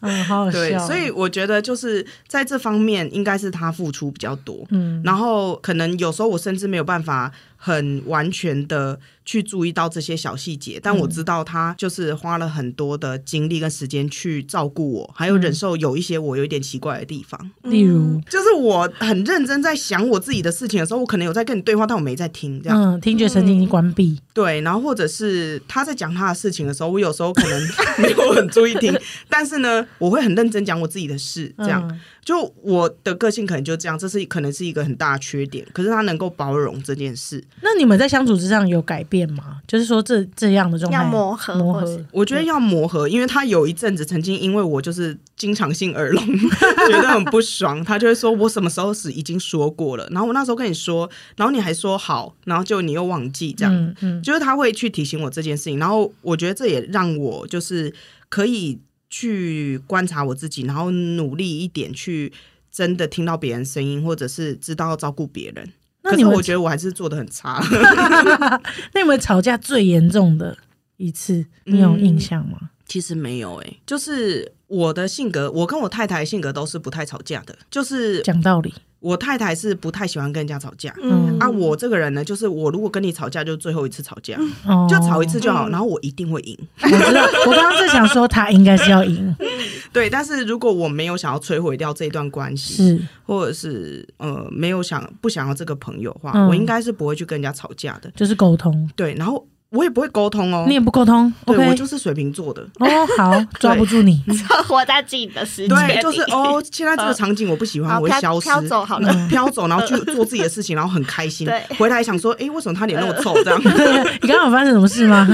嗯，好好笑。对，所以我觉得就是在这方面，应该是他付出比较多。嗯，然后可能有时候我甚至没有办法很完全的去注意到这些小细节，但我知道他就是花了很多的精力跟时间去照顾我，还有忍受有一些我有一点奇怪的地方。例如，就是我很认真在想我自己的事情的时候，我可能有在跟你对话，但我没在听，这样、嗯，听觉神经已经关闭。对。然后或者是他在讲他的事情的时候，我有时候可能 [LAUGHS] 没有很注意听，但是呢，我会很认真讲我自己的事，这样。嗯就我的个性可能就这样，这是可能是一个很大的缺点，可是他能够包容这件事，那你们在相处之上有改变吗？就是说这这样的状态要磨合磨合。我觉得要磨合，因为他有一阵子曾经因为我就是经常性耳聋，[LAUGHS] 觉得很不爽，他就会说我什么时候死已经说过了，然后我那时候跟你说，然后你还说好，然后就你又忘记这样，嗯嗯就是他会去提醒我这件事情，然后我觉得这也让我就是可以去观察我自己，然后努力一点去真的听到别人声音，或者是知道照顾别人。可那你们是我觉得我还是做的很差。[LAUGHS] 那你们吵架最严重的一次，你有印象吗？其实没有诶、就是我的性格，我跟我太太性格都是不太吵架的。就是讲道理，我太太是不太喜欢跟人家吵架。嗯啊，我这个人呢，就是我如果跟你吵架，就是最后一次吵架，哦，就吵一次就好，嗯然后我一定会赢。[LAUGHS] 我知道，我刚刚是想说他应该是要赢，[LAUGHS] 对，但是如果我没有想要摧毁掉这一段关系，是或者是呃没有想不想要这个朋友的话，嗯我应该是不会去跟人家吵架的。就是沟通，对，然后我也不会沟通哦你。也不沟通对我就是水瓶座的。哦，好，[LAUGHS] 抓不住你，[LAUGHS] 活在自己的世界里，对，就是哦，现在这个场景我不喜欢，我会消失，飘走好了。嗯飘走，然后去做自己的事情，然后很开心对。回来想说，哎，为什么他脸那么臭？[LAUGHS] 这样你刚刚有发生什么事吗？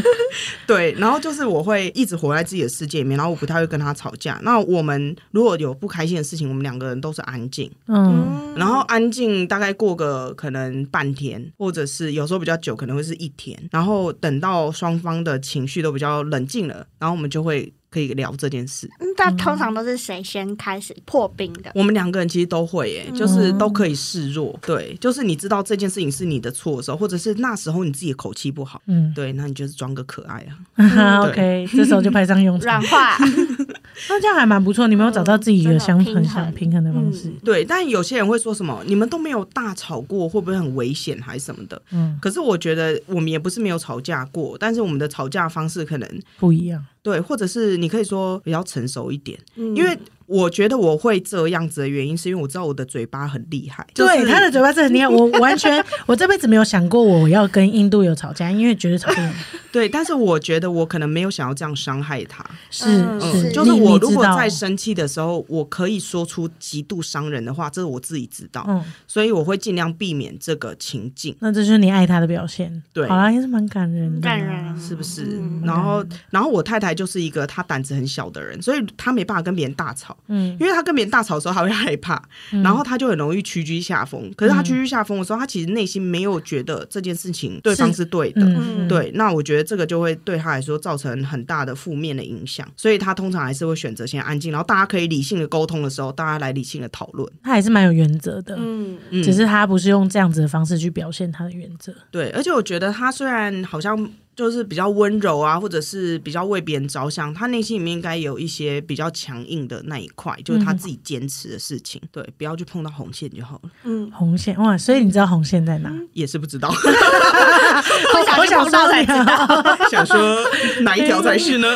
对，然后就是我会一直活在自己的世界里面，然后我不太会跟他吵架。那我们如果有不开心的事情，我们两个人都是安静，嗯，然后安静大概过个可能半天，或者是有时候比较久，可能会是一天。然后等等到双方的情绪都比较冷静了，然后我们就会可以聊这件事。嗯但通常都是谁先开始破冰的？我们两个人其实都会、耶，就是都可以示弱。对，就是你知道这件事情是你的错的时候，或者是那时候你自己的口气不好，嗯对，那你就是装个可爱啊。[LAUGHS] OK，这时候就派上用场软，化，[LAUGHS] 那这样还蛮不错。你没有找到自己的相平衡的方式，对，但有些人会说什么，你们都没有大吵过，会不会很危险还是什么的？嗯，可是我觉得我们也不是没有吵架过，但是我们的吵架方式可能不一样，对，或者是你可以说比较成熟一点，嗯。因为我觉得我会这样子的原因，是因为我知道我的嘴巴很厉害。就是对，他的嘴巴是很厉害，[LAUGHS] 我完全我这辈子没有想过我要跟印度有吵架，因为觉得吵架。对，但是我觉得我可能没有想要这样伤害他。是嗯是，嗯，就是我如果在生气的时候，我可以说出极度伤人的话，这是我自己知道，嗯，所以我会尽量避免这个情境，那这就是你爱他的表现。对好啦，也是蛮感人的啊，感人是不是？嗯然后，然后我太太就是一个她胆子很小的人，所以她没办法跟别人大吵，嗯，因为他跟别人大吵的时候，他会害怕，然后他就很容易屈居下风。可是他屈居下风的时候，他其实内心没有觉得这件事情对方是对的。嗯，对，那我觉得这个就会对他来说造成很大的负面的影响，所以他通常还是会选择先安静，然后大家可以理性的沟通的时候，大家来理性的讨论。他还是蛮有原则的，嗯，嗯，只是他不是用这样子的方式去表现他的原则。对，而且我觉得他虽然好像就是比较温柔啊，或者是比较为别人着想，他内心里面应该有一些比较强硬的那一块，就是他自己坚持的事情。对，不要去碰到红线就好了。嗯红线哇，所以你知道红线在哪？也是不知道，[LAUGHS] 我想心碰到才说你知道。[LAUGHS] 想说哪一条才是呢？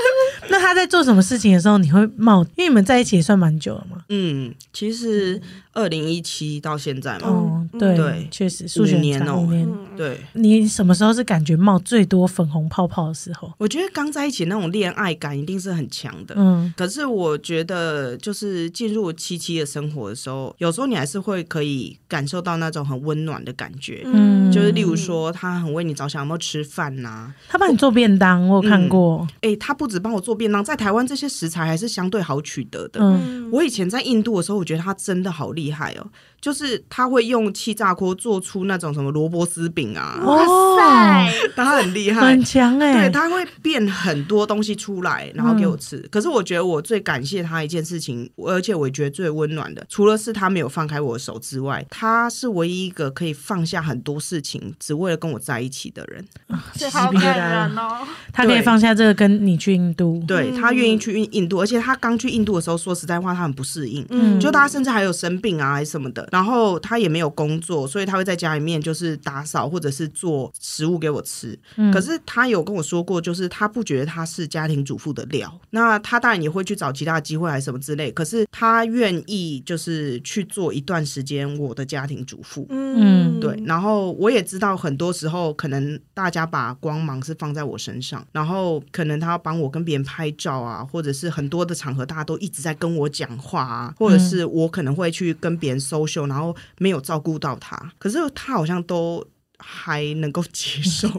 [LAUGHS] 那他在做什么事情的时候，你会冒？因为你们在一起也算蛮久了嘛。嗯，其实二零一七到现在嘛，哦，嗯对，对确实数学年哦对。你什么时候是感觉冒最多粉红泡泡的时候？我觉得刚在一起那种恋爱感一定是很强的，嗯可是我觉得，就是进入七七的生活的时候，有时候你还是会可以感受到那种很温暖的感觉。嗯，就是例如说，他很为你着想，有没有吃饭呐、他帮你做便当，我有看过。诶，他不止帮我做便当，在台湾这些食材还是相对好取得的。嗯我以前在印度的时候，我觉得他真的好厉厉害哦，就是他会用气炸锅做出那种什么萝卜丝饼啊，哇塞，他很厉害很。强哎、对，他会变很多东西出来，然后给我吃。可是我觉得我最感谢他一件事情，而且我觉得最温暖的，除了是他没有放开我的手之外，他是唯一一个可以放下很多事情，只为了跟我在一起的人。[LAUGHS] 这好感人哦。他可以放下这个跟你去印度，对他愿意去印印度，而且他刚去印度的时候，说实在话，他很不适应。嗯就他甚至还有生病啊，还是什么的，然后他也没有工作，所以他会在家里面就是打扫或者是做食物给我吃。嗯可是他有跟我说过，就是他不觉得他是家庭主妇的料。那他当然也会去找其他的机会还是什么之类，可是他愿意就是去做一段时间我的家庭主妇。嗯对，然后我也知道，很多时候可能大家把光芒是放在我身上，然后可能他要帮我跟别人拍照啊，或者是很多的场合大家都一直在跟我讲话啊，或者是我可能会去跟别人 social，然后没有照顾到他，可是他好像都还能够接受，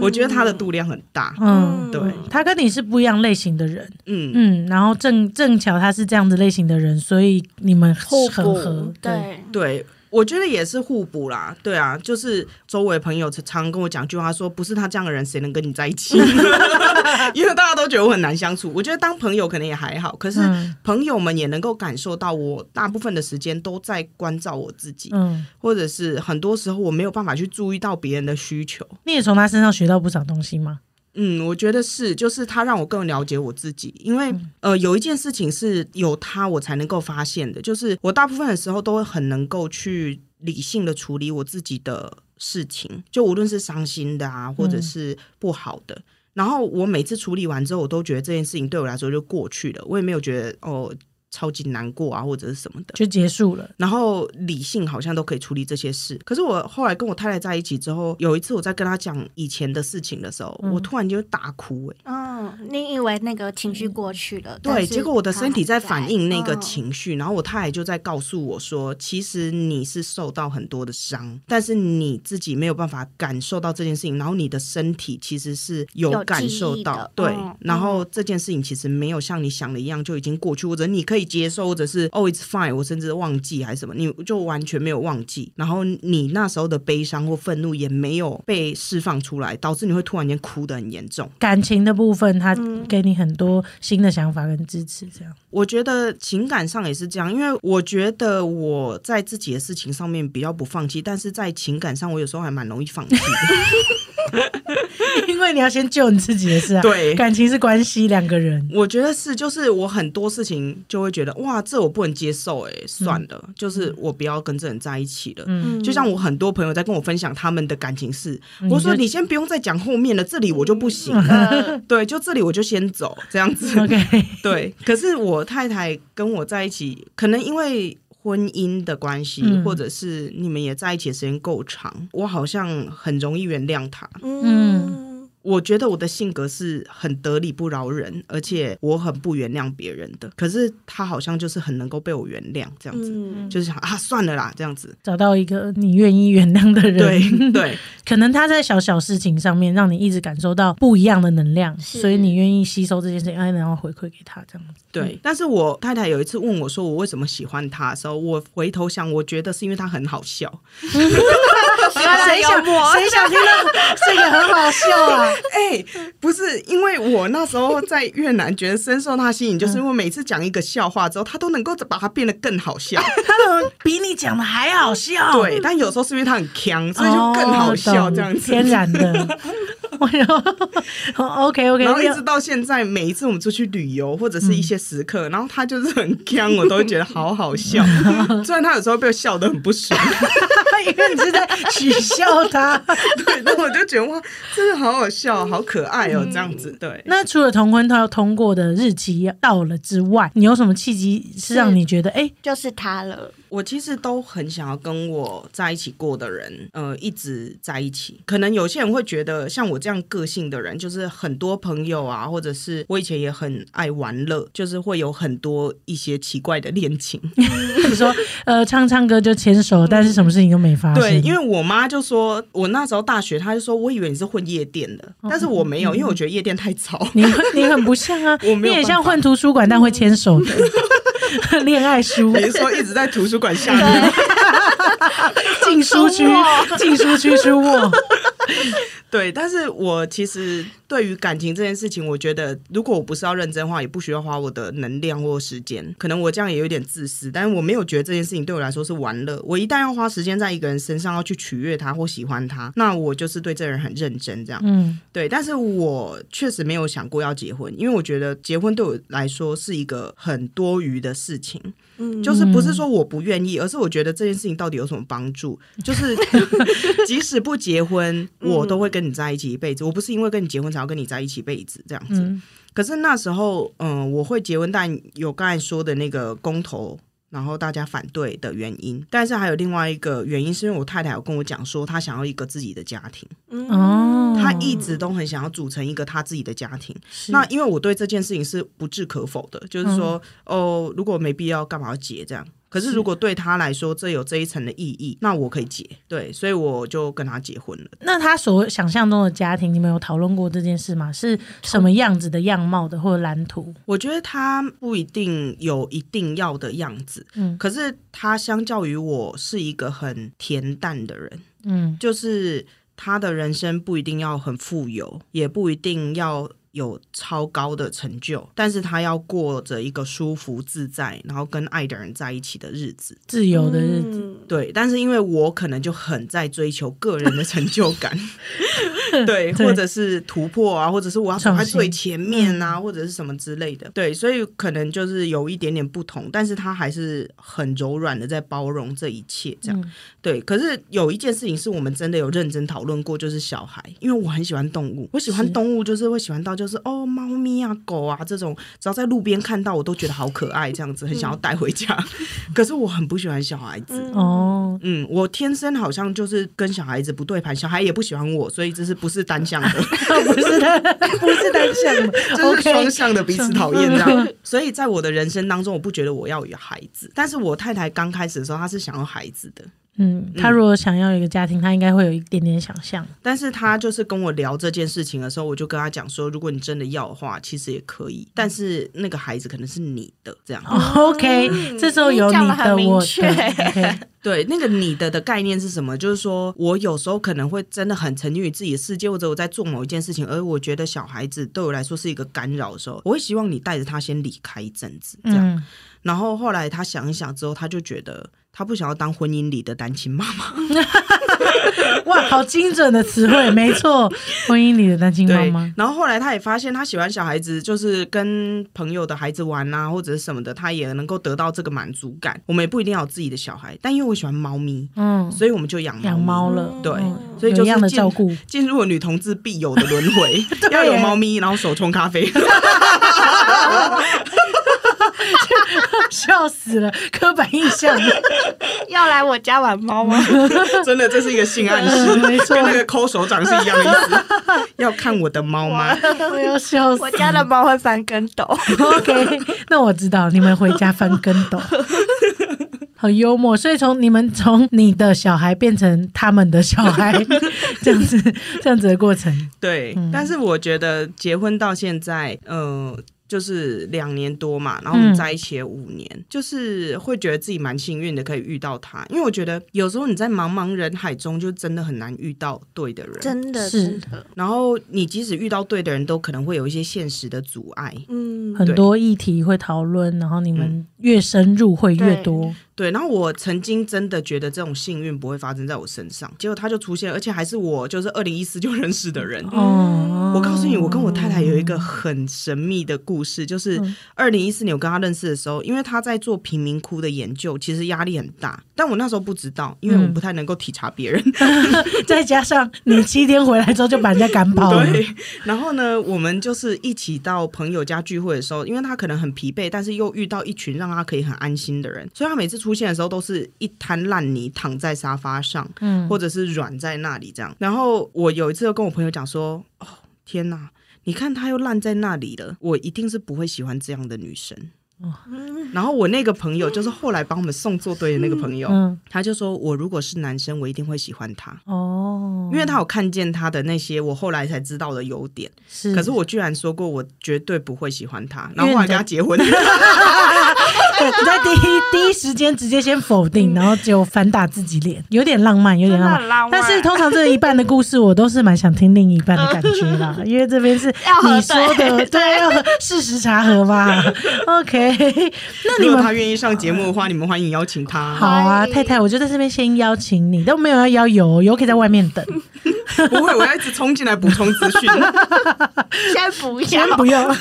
我觉得他的度量很大，嗯，对，他跟你是不一样类型的人，嗯。嗯，然后正正巧他是这样子类型的人，所以你们很合，对，对，我觉得也是互补啦。对啊，就是周围朋友常常跟我讲一句话说，不是他这样的人，谁能跟你在一起？[LAUGHS] 因为大家都觉得我很难相处。我觉得当朋友可能也还好，可是嗯朋友们也能够感受到我大部分的时间都在关照我自己，嗯，或者是很多时候我没有办法去注意到别人的需求。你也从他身上学到不少东西吗？嗯，我觉得是，就是他让我更了解我自己，因为、呃，有一件事情是有他我才能够发现的，就是我大部分的时候都会很能够去理性的处理我自己的事情，就无论是伤心的啊，或者是不好的。然后我每次处理完之后，我都觉得这件事情对我来说就过去了，我也没有觉得哦超级难过啊或者是什么的。就结束了。然后理性好像都可以处理这些事。可是我后来跟我太太在一起之后，有一次我在跟她讲以前的事情的时候，我突然就大哭、欸，嗯，你以为那个情绪过去了，对，结果我的身体在反映那个嗯情绪，然后我太太就在告诉我说，其实你是受到很多的伤，但是你自己没有办法感受到这件事情，然后你的身体其实是有有感受到对嗯，然后这件事情其实没有像你想的一样就已经过去，或者你可以接受，或者是哦 it's fine，我甚至忘记还是什么，你就完全没有忘记，然后你那时候的悲伤或愤怒也没有被释放出来，导致你会突然间哭得很严重。感情的部分，他给你很多新的想法跟支持，这样。我觉得情感上也是这样，因为我觉得我在自己的事情上面比较不放弃，但是在情感上我有时候还蛮容易放弃的。[LAUGHS] 因为你要先救你自己的事啊。对感情是关系两个人。我觉得是，就是我很多事情就会觉得哇，这我不能接受、哎，算了，就是我不要跟这人在一起了。嗯。就像我很多朋友在跟我分享他们的感情事，嗯。我说你先不用再讲后面了，这里我就不行。了。[LAUGHS] 对，就这里我就先走这样子。OK，[LAUGHS] 对，可是我太太跟我在一起，可能因为婚姻的关系，嗯。或者是你们也在一起的时间够长，我好像很容易原谅她。嗯我觉得我的性格是很得理不饶人，而且我很不原谅别人的。可是他好像就是很能够被我原谅，这样子，嗯就是想啊，算了啦，这样子。找到一个你愿意原谅的人。对对，[LAUGHS] 可能他在小小事情上面让你一直感受到不一样的能量，所以你愿意吸收这件事情，哎，然后回馈给他这样子。对，但是我太太有一次问我说我为什么喜欢他的时候，我回头想，我觉得是因为他很好笑。[LAUGHS] 谁想我，谁想听到 [LAUGHS] 这个很好笑啊？哎、不是，因为我那时候在越南，觉得深受他吸引，就是因为每次讲一个笑话之后，他都能够把它变得更好笑。他能比你讲的还好笑。对，但有时候是因为他很强，所以就更好笑哦这样子。天然的。[LAUGHS] OK OK，[LAUGHS] 然后一直到现在，每一次我们出去旅游或者是一些时刻，然后他就是很僵，我都会觉得好好笑。[LAUGHS] 虽然他有时候被我笑得很不爽，因为你是在取笑他。[LAUGHS] 对，但我就觉得哇，真的好好笑，好可爱哦，这样子。对，那除了同婚他要通过的日期到了之外，你有什么契机是让你觉得哎、就是他了。我其实都很想要跟我在一起过的人，呃，一直在一起。可能有些人会觉得，像我这样个性的人，就是很多朋友啊，或者是我以前也很爱玩乐，就是会有很多一些奇怪的恋情。[LAUGHS] 你说呃唱唱歌就牵手，但是什么事情都没发生？对，因为我妈就说，我那时候大学，她就说我以为你是混夜店的，但是我没有，因为我觉得夜店太吵。你你很不像啊，[LAUGHS] 我没有你也像混图书馆但会牵手的。[LAUGHS] [LAUGHS] 恋爱书你是说一直在图书馆下面？[LAUGHS] 进书区，进书区书卧。对，但是我其实对于感情这件事情，我觉得如果我不是要认真的话，也不需要花我的能量或时间。可能我这样也有点自私，但是我没有觉得这件事情对我来说是玩乐。我一旦要花时间在一个人身上，要去取悦他或喜欢他，那我就是对这个人很认真。这样，嗯，对。但是我确实没有想过要结婚，因为我觉得结婚对我来说是一个很多余的事情。嗯就是不是说我不愿意，而是我觉得这件事情到底有什么帮助？就是 [LAUGHS] 即使不结婚，我都会跟你在一起一辈子。我不是因为跟你结婚才要跟你在一起一辈子这样子。嗯可是那时候，嗯，我会结婚，但有刚才说的那个公投。然后大家反对的原因，但是还有另外一个原因，是因为我太太有跟我讲说，她想要一个自己的家庭，哦，她一直都很想要组成一个她自己的家庭。是那因为我对这件事情是不置可否的，就是说，哦，如果没必要，干嘛要结这样？可是如果对他来说这有这一层的意义，那我可以结，对，所以我就跟他结婚了。那他所想象中的家庭，你们有讨论过这件事吗？是什么样子的样貌的，或者蓝图？我觉得他不一定有一定要的样子，嗯可是他相较于我是一个很恬淡的人，嗯就是他的人生不一定要很富有，也不一定要有超高的成就，但是他要过着一个舒服自在，然后跟爱的人在一起的日子。自由的日子，嗯。对，但是因为我可能就很在追求个人的成就感，[LAUGHS] [LAUGHS] 对，或者是突破啊，或者是我要走在最前面啊，或者是什么之类的，对，所以可能就是有一点点不同，但是他还是很柔软的在包容这一切，这样、嗯。对。可是有一件事情是我们真的有认真讨论过，就是小孩，因为我很喜欢动物，我喜欢动物，就是会喜欢到就是哦，猫咪啊、狗啊这种，只要在路边看到我都觉得好可爱，这样子很想要带回家。[LAUGHS] 可是我很不喜欢小孩子，哦，嗯，我天生好像就是跟小孩子不对盘，小孩也不喜欢我，所以这是不是单向的？[LAUGHS] 不是单，不是单向的。[LAUGHS] 就是双向的彼此讨厌这样。所以在我的人生当中，我不觉得我要有孩子，但是我太太刚开始的时候，她是想要孩子的，嗯，他如果想要一个家庭，他应该会有一点点想象。但是他就是跟我聊这件事情的时候，我就跟他讲说，如果你真的要的话，其实也可以，但是那个孩子可能是你的这样。哦 OK，这时候有你的我确对那个你的的概念是什么？就是说我有时候可能会真的很沉浸于自己的世界，或者我在做某一件事情，而我觉得小孩子对我来说是一个干扰的时候，我会希望你带着他先离开一阵子，这样。嗯，然后后来他想一想之后，他就觉得他不想要当婚姻里的单亲妈妈。[LAUGHS] 哇，好精准的词汇，没错，婚姻里的单亲妈对妈，，然后后来他也发现他喜欢小孩子，就是跟朋友的孩子玩啊，或者是什么的，他也能够得到这个满足感。我们也不一定要有自己的小孩，但因为我喜欢猫咪，嗯，所以我们就养养猫了，对嗯所以就一样的进照顾，进入了女同志必有的轮回，[LAUGHS] 要有猫咪，然后手冲咖啡。[LAUGHS] [LAUGHS] 笑死了，刻板印象，要来我家玩猫吗？[LAUGHS] 真的，这是一个性暗示，嗯没错跟那个抠手掌是一样的意思。[LAUGHS] 要看我的猫吗？我要笑死我。家的猫会翻跟斗。OK，那我知道你们回家翻跟斗，很幽默。所以从你们从你的小孩变成他们的小孩，这样子这样子的过程，对，但是我觉得结婚到现在，呃。就是两年多嘛，然后我们嗯在一起五年，就是会觉得自己蛮幸运的，可以遇到他。因为我觉得有时候你在茫茫人海中，就真的很难遇到对的人。真的是的，然后你即使遇到对的人，都可能会有一些现实的阻碍。嗯，很多议题会讨论，然后你们越深入会越多。对，然后我曾经真的觉得这种幸运不会发生在我身上，结果他就出现，而且还是我就是二零一四就认识的人。哦，我告诉你，我跟我太太有一个很神秘的故事，就是二零一四年我跟他认识的时候，因为他在做贫民窟的研究，其实压力很大，但我那时候不知道，因为我不太能够体察别人。[LAUGHS] [LAUGHS] 再加上你七天回来之后就把人家赶跑了，对，然后呢，我们就是一起到朋友家聚会的时候，因为他可能很疲惫，但是又遇到一群让他可以很安心的人，所以他每次出现的时候都是一滩烂泥躺在沙发上，嗯，或者是软在那里这样。然后我有一次又跟我朋友讲说：“哦，天哪！你看她又烂在那里了，我一定是不会喜欢这样的女生。” [LAUGHS] 然后我那个朋友就是后来帮我们送做对的那个朋友，嗯，他就说：“我如果是男生，我一定会喜欢他。”哦，因为他有看见他的那些我后来才知道的优点。是，可是我居然说过我绝对不会喜欢他，然后后来跟他结婚。[LAUGHS] 对你在第一第一时间直接先否定，然后就反打自己脸，有点浪漫，有点浪漫但是通常这一半的故事，我都是蛮想听另一半的感觉啦，因为这边是 [LAUGHS] 你说的，对，要事实查核嘛。OK，[LAUGHS] 那你们如果他愿意上节目的话，你们欢迎邀请他。好啊，太太，我就在这边先邀请你，都没有要邀游，游可以在外面等，[LAUGHS] 不会，我要一直冲进来补充资讯。[LAUGHS] 先不要，先不用。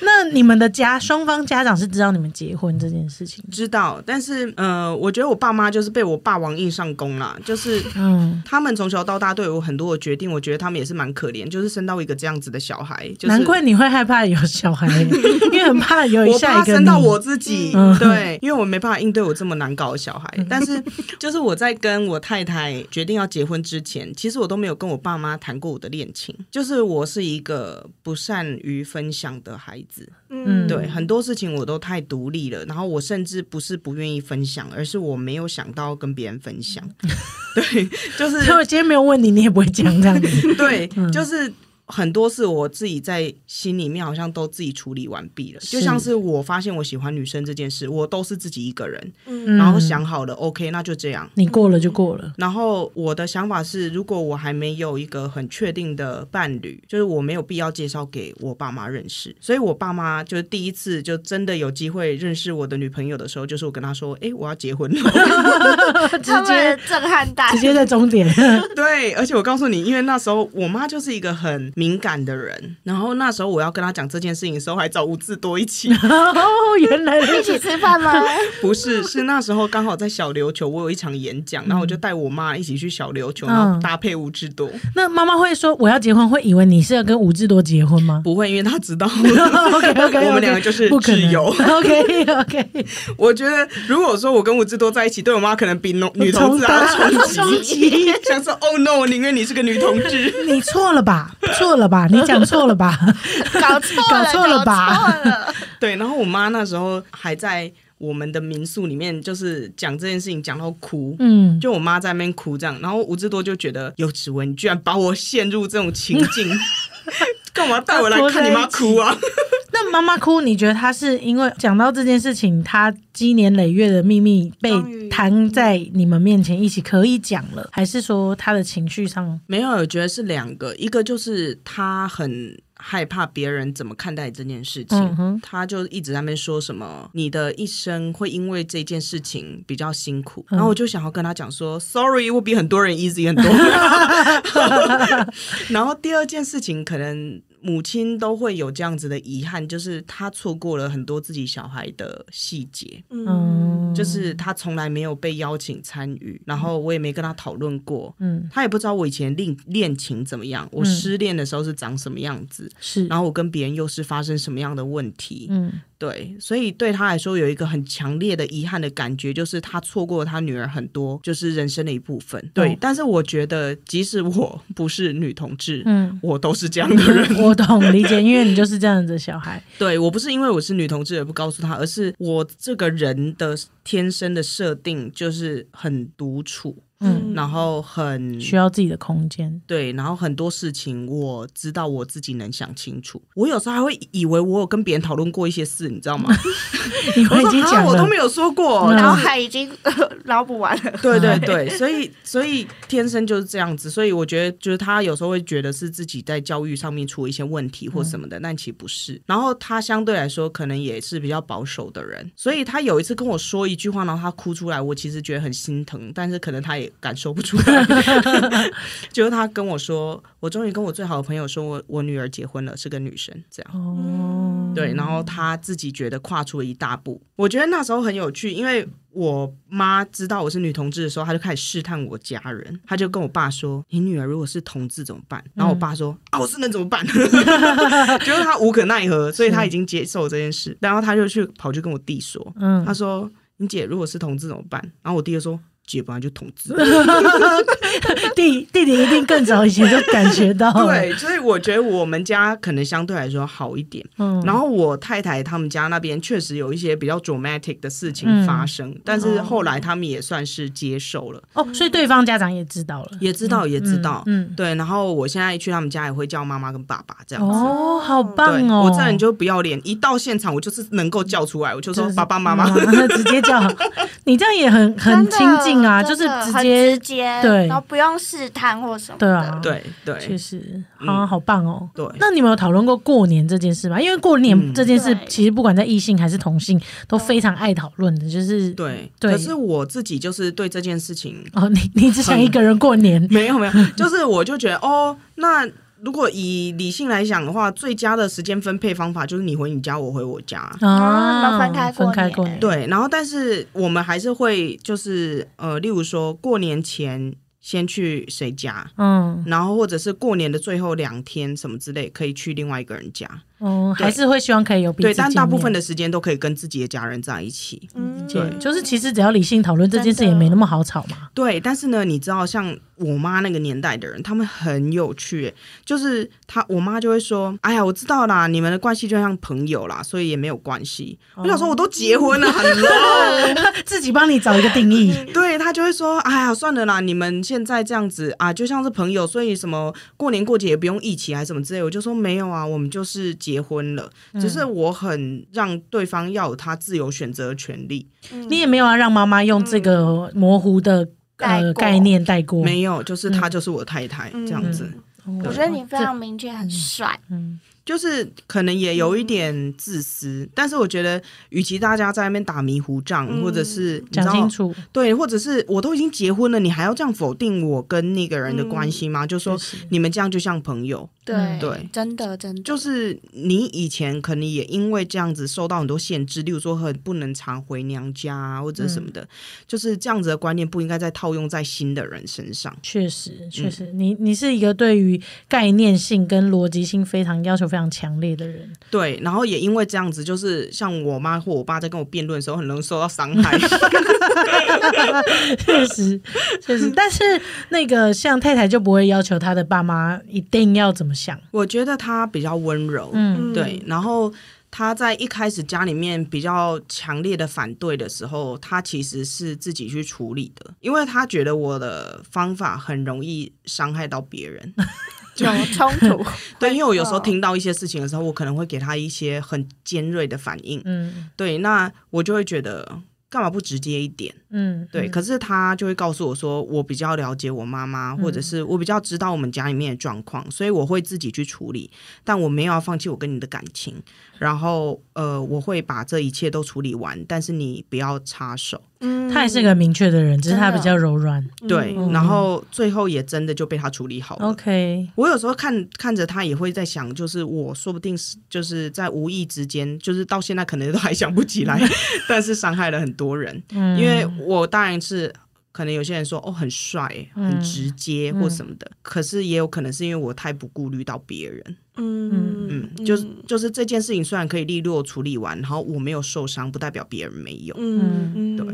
那你们的家双方家长是知道你们结婚这件事情？知道，但是呃，我觉得我爸妈就是被我霸王硬上弓啦，就是嗯，他们从小到大对我很多的决定，我觉得他们也是蛮可怜，就是生到一个这样子的小孩，就是难怪你会害怕有小孩，[LAUGHS] 因为很怕有一下一个生到我自己，嗯对，因为我没办法应对我这么难搞的小孩。但是，就是我在跟我太太决定要结婚之前，其实我都没有跟我爸妈谈过我的恋情。就是我是一个不善于分享的孩子，嗯对很多事情我都太独立了，然后我甚至不是不愿意分享，而是我没有想到跟别人分享。[LAUGHS] 对，就是所以我今天没有问你，你也不会讲这样子。[LAUGHS] 对，嗯就是很多事我自己在心里面好像都自己处理完毕了。就像是我发现我喜欢女生这件事，我都是自己一个人，嗯然后想好了，OK，那就这样。你过了就过了，然后我的想法是，如果我还没有一个很确定的伴侣，就是我没有必要介绍给我爸妈认识。所以我爸妈就是第一次就真的有机会认识我的女朋友的时候，就是我跟他说：“哎，我要结婚了。[LAUGHS] 直接震撼大直，接在终点。[LAUGHS] ”对，而且我告诉你，因为那时候我妈就是一个很敏感的人，然后那时候我要跟他讲这件事情的时候，还找吴志多一起。[LAUGHS] 哦，原来一起吃饭吗？[LAUGHS] 不是，是那时候刚好在小琉球，我有一场演讲，然后我就带我妈一起去小琉球，然后嗯搭配吴志多。那妈妈会说我要结婚，会以为你是要跟吴志多结婚吗不会，因为她知道？[LAUGHS] OK OK，我们两个就是不可能挚友。OK OK，我觉得，如果说我跟吴志多在一起，对我妈可能比农女同志还要冲冲击。击想说，Oh no，我宁愿你是个女同志。你错了吧？错了吧？[LAUGHS] 你讲 [LAUGHS] 错了吧？搞错了，搞错了吧了对，然后我妈那时候还在我们的民宿里面，就是讲这件事情讲到哭。嗯，就我妈在那边哭这样，然后吴志多就觉得有指纹，你居然把我陷入这种情境，[LAUGHS] 干嘛带我来看你妈哭啊？[LAUGHS] 那妈妈哭，你觉得她是因为讲到这件事情，她积年累月的秘密被摊在你们面前一起可以讲了，还是说她的情绪上？没有，我觉得是两个，一个就是她很害怕别人怎么看待这件事情，嗯哼她就一直在那边说什么你的一生会因为这件事情比较辛苦，嗯然后我就想要跟他讲说，sorry，我比很多人 easy 很多。[LAUGHS] 然后第二件事情可能。母亲都会有这样子的遗憾，就是她错过了很多自己小孩的细节，嗯，就是她从来没有被邀请参与，然后我也没跟她讨论过，嗯。他也不知道我以前恋恋情怎么样，我失恋的时候是长什么样子，是，然后我跟别人又是发生什么样的问题，嗯对，所以对他来说有一个很强烈的遗憾的感觉，就是他错过了他女儿很多，就是人生的一部分。对，哦但是我觉得，即使我不是女同志，嗯。我都是这样的人。我懂理解，因为你就是这样子的小孩，对我不是因为我是女同志而不告诉他，而是我这个人的天生的设定就是很独处，嗯，然后很需要自己的空间。对，然后很多事情我知道我自己能想清楚。我有时候还会以为我有跟别人讨论过一些事，你知道吗？[LAUGHS] 你我们已说啊经讲了，我都没有说过。嗯脑海已经 [LAUGHS] 脑补完了。对对对，所以所以天生就是这样子，所以我觉得就是他有时候会觉得是自己在教育上面出了一些问题或什么的，但其实不是。然后他相对来说可能也是比较保守的人，所以他有一次跟我说一句话，然后他哭出来，我其实觉得很心疼，但是可能他也感受不出来。[LAUGHS] 就是他跟我说，我终于跟我最好的朋友说我我女儿结婚了，是个女生，这样。哦，对，然后他自己觉得跨出了一大步。我觉得那时候很有趣，因为我妈知道我是女同志的时候，她就开始试探我家人，她就跟我爸说：“你女儿如果是同志怎么办？”然后我爸说：“啊，我是能怎么办？” [LAUGHS] 就是他无可奈何，所以他已经接受这件事。然后他就去跑去跟我弟说：“嗯他说你姐如果是同志怎么办？”然后我弟就说：“姐本来就统治。[LAUGHS] 弟弟弟一定更早以前就感觉到了，[LAUGHS] 对，所以我觉得我们家可能相对来说好一点。嗯，然后我太太他们家那边确实有一些比较 dramatic 的事情嗯发生，但是后来他们也算是接受了，哦，所以对方家长也知道了，也知道也知道。嗯，对，然后我现在去他们家也会叫妈妈跟爸爸这样子。哦，好棒，哦，我这人就不要脸，一到现场我就是能够叫出来，我就说爸爸妈妈。直接叫，你这样也很 [LAUGHS] 很亲近啊，就是直接直接，对。然后不用试探或什么。对啊。对对确实，嗯。啊，好棒哦。对。那你们有讨论过过年这件事吗？因为过年嗯。这件事，其实不管在异性还是同性，都非常爱讨论的，就是对，对。可是我自己就是对这件事情哦，你 [LAUGHS] 你只想一个人过年，没有没有，就是我就觉得哦，那如果以理性来讲的话，最佳的时间分配方法就是你回你家，我回我家。啊，分开分开过年，对，然后但是我们还是会就是呃，例如说过年前先去谁家，嗯，然后或者是过年的最后两天什么之类，可以去另外一个人家。哦，还是会希望可以有对，但大部分的的时间都可以跟自己的家人在一起。嗯，对就是其实只要理性讨论这件事，也没那么好吵嘛。对，但是呢，你知道，像我妈那个年代的人，他们很有趣欸，就是他我妈就会说：“哎呀，我知道啦，你们的关系就像朋友啦，所以也没有关系。我想说，我都结婚了，很 [LAUGHS] low。自己帮你找一个定义，[LAUGHS] 对他就会说：“哎呀，算了啦，你们现在这样子啊，就像是朋友，所以什么过年过节也不用一起，还是什么之类。”我就说：“没有啊，我们就是结婚了，只是我很让对方要有他自由选择的权利。你也没有要让妈妈用这个模糊的呃概念带过，没有，就是她就是我太太、这样子。嗯。我觉得你非常明确，很帅。嗯。就是可能也有一点自私，但是我觉得，与其大家在那边打迷糊仗，嗯。或者是你知道讲清楚，对，或者是我都已经结婚了，你还要这样否定我跟那个人的关系吗？就说你们这样就像朋友，对嗯对。真的真的。就是你以前可能也因为这样子受到很多限制，例如说很不能常回娘家啊，或者什么的，嗯就是这样子的观念不应该再套用在新的人身上。确实确实，你你是一个对于概念性跟逻辑性非常要求非常强烈的人，对，然后也因为这样子，就是像我妈或我爸在跟我辩论的时候，很容易受到伤害。[LAUGHS] 确实确实，但是那个像太太就不会要求她的爸妈一定要怎么想，我觉得他比较温柔，嗯。对，然后他在一开始家里面比较强烈的反对的时候，他其实是自己去处理的，因为他觉得我的方法很容易伤害到别人。[LAUGHS] 有冲突，[LAUGHS] 对，因为我有时候 [LAUGHS] 听到一些事情的时候，我可能会给他一些很尖锐的反应，嗯。对，那我就会觉得干嘛不直接一点？嗯，对，嗯可是他就会告诉我说，我比较了解我妈妈，或者是我比较知道我们家里面的状况，所以我会自己去处理，但我没有要放弃我跟你的感情，然后呃，我会把这一切都处理完，但是你不要插手。嗯他也是个很明确的人，只是他比较柔软。对，嗯然后最后也真的就被他处理好了。OK，我有时候看看着他，也会在想，就是我说不定是就是在无意之间，就是到现在可能都还想不起来，[LAUGHS] 但是伤害了很多人。嗯，因为我当然是可能有些人说哦很帅、嗯很直接或什么的，可是也有可能是因为我太不顾虑到别人。嗯嗯，就是就是这件事情虽然可以利落处理完，然后我没有受伤，不代表别人没有。嗯嗯对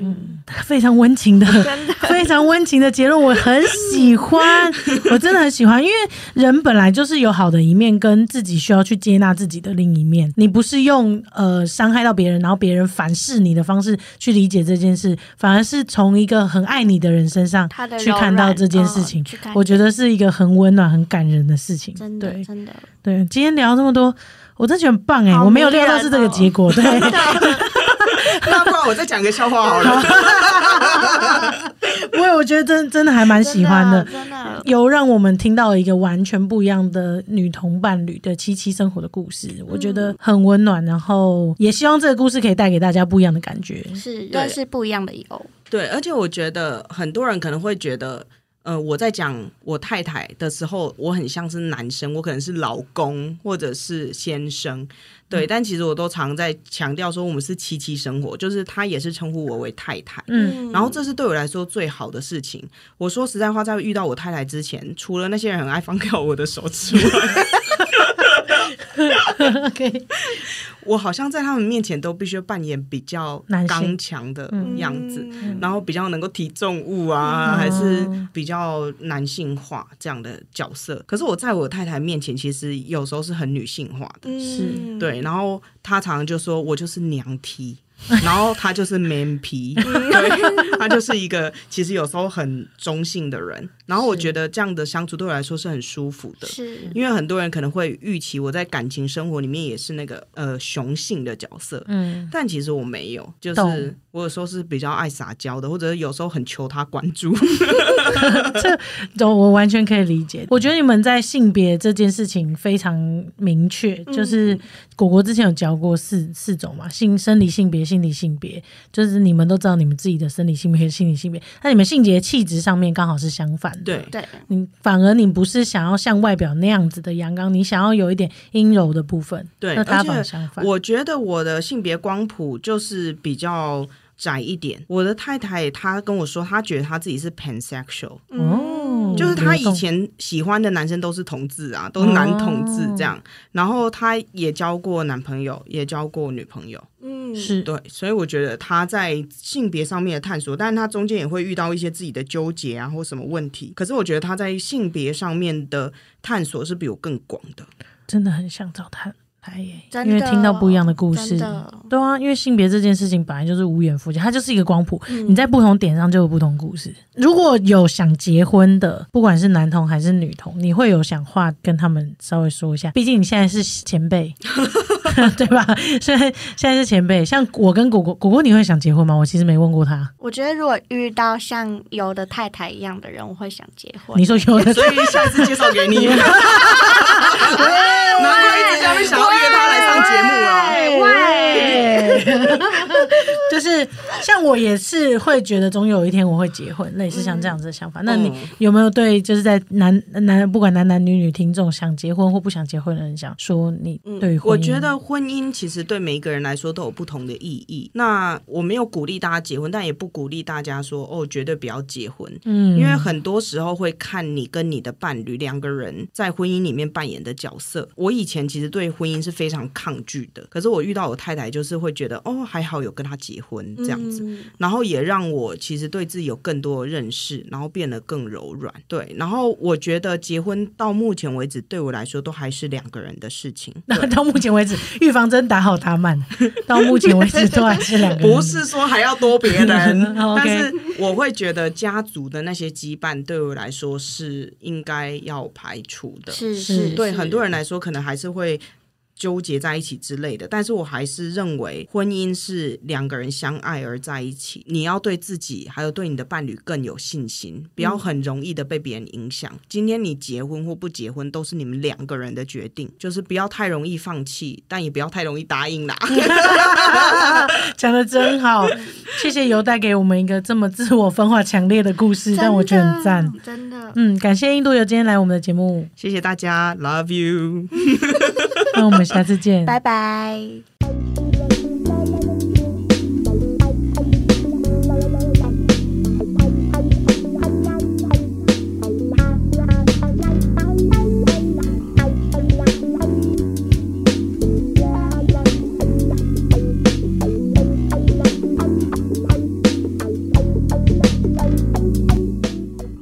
非常温情的 [LAUGHS] [LAUGHS] 非常温情的结论，我很喜欢，[LAUGHS] 我真的很喜欢，因为人本来就是有好的一面，跟自己需要去接纳自己的另一面。你不是用呃伤害到别人，然后别人反噬你的方式去理解这件事，反而是从一个很爱你的人身上他的去看到这件事情我觉得是一个很温暖、很感人的事情。真的对真的对，今天聊这么多。我真的觉得很棒哎，好我没有料到是这个结果，对，那不然我再讲个笑话好了。[LAUGHS] 不会我觉得真真的还蛮喜欢的，真的有让我们听到一个完全不一样的女同伴侣的七七生活的故事，我觉得很温暖，然后也希望这个故事可以带给大家不一样的感觉。是认识不一样的有，对，而且我觉得很多人可能会觉得。呃，我在讲我太太的时候，我很像是男生，我可能是老公或者是先生，对，但其实我都常在强调说，我们是妻妻生活，就是他也是称呼我为太太，嗯，然后这是对我来说最好的事情。我说实在话，在遇到我太太之前，除了那些人很爱放掉我的手之外，[LAUGHS] [LAUGHS] OK，我好像在他们面前都必须扮演比较刚强的样子，嗯然后比较能够提重物啊，嗯还是比较男性化这样的角色。可是我在我太太面前，其实有时候是很女性化的，是，对。然后她常常就说我就是娘踢。然后他就是 man 皮，对，她就是一个其实有时候很中性的人。然后我觉得这样的相处对我来说是很舒服的，是因为很多人可能会预期我在感情生活里面也是那个呃雄性的角色，嗯，但其实我没有，就是我有时候是比较爱撒娇的，或者有时候很求他关注。[LAUGHS] 这我完全可以理解。我觉得你们在性别这件事情非常明确，就是果果之前有教过四四种嘛，性生理性别、心理性别，就是你们都知道你们自己的生理性别、心理性别，那你们性别气质上面刚好是相反的。对，对，你反而你不是想要像外表那样子的阳刚，你想要有一点阴柔的部分。对那他反而相反。我觉得我的性别光谱就是比较窄一点。我的太太她跟我说，她觉得她自己是 pansexual，哦，就是她以前喜欢的男生都是同志啊，都是男同志这样。然后她也交过男朋友，也交过女朋友。嗯，是对，所以我觉得他在性别上面的探索，但是他中间也会遇到一些自己的纠结啊，或什么问题。可是我觉得他在性别上面的探索是比我更广的。真的很想找他来耶，真因为听到不一样的故事。的对啊，因为性别这件事情本来就是无远弗届，它就是一个光谱，嗯你在不同点上就有不同故事。如果有想结婚的，不管是男同还是女同，你会有想话跟他们稍微说一下，毕竟你现在是前辈，[LAUGHS] 对吧？现在现在是前辈，像我跟果果果果，你会想结婚吗？我其实没问过他。我觉得如果遇到像有的太太一样的人，我会想结婚。你说有的 [LAUGHS] 所以下次介绍给你。难怪一直下面想要约他来上节目啊。喂，就是 [LAUGHS] 像我也是会觉得总有一天我会结婚，类似像这样子的想法。那你嗯有没有对就是在男男不管男男女女听众想结婚或不想结婚的人想说你对于婚姻我觉得婚姻其实对每一个人来说都有不同的意义。那我没有鼓励大家结婚，但也不鼓励大家说哦，绝对不要结婚。嗯，因为很多时候会看你跟你的伴侣两个人在婚姻里面扮演的角色。我以前其实对婚姻是非常抗拒的，可是我遇到我太太，就是会觉得哦，还好有跟她结婚这样子，嗯然后也让我其实对自己有更多的认识，然后变得更柔软。对，然后我觉得结婚到目前为止对我来说都还是两个人的事情。[LAUGHS] 那到目前为止，预防针打好打满，[LAUGHS] 到目前为止都还是两个人。不是说还要多别人，[LAUGHS] 但是我会觉得家族的那些羁绊对我来说是应该要排除的。是是是，对是很多人来说，可能还是会纠结在一起之类的。但是我还是认为，婚姻是两个人相爱而在一起。你要对自己还有对你的伴侣更有信心，不要很容易的被别人影响。今天你结婚或不结婚，都是你们两个人的决定，就是不要太容易放弃，但也不要太容易答应啦。[LAUGHS] 讲的真好，谢谢尤带给我们一个这么自我分化强烈的故事，但我觉得很赞。真的。嗯，感谢印度游今天来我们的节目，谢谢大家，Love you。那我们下次见，拜拜。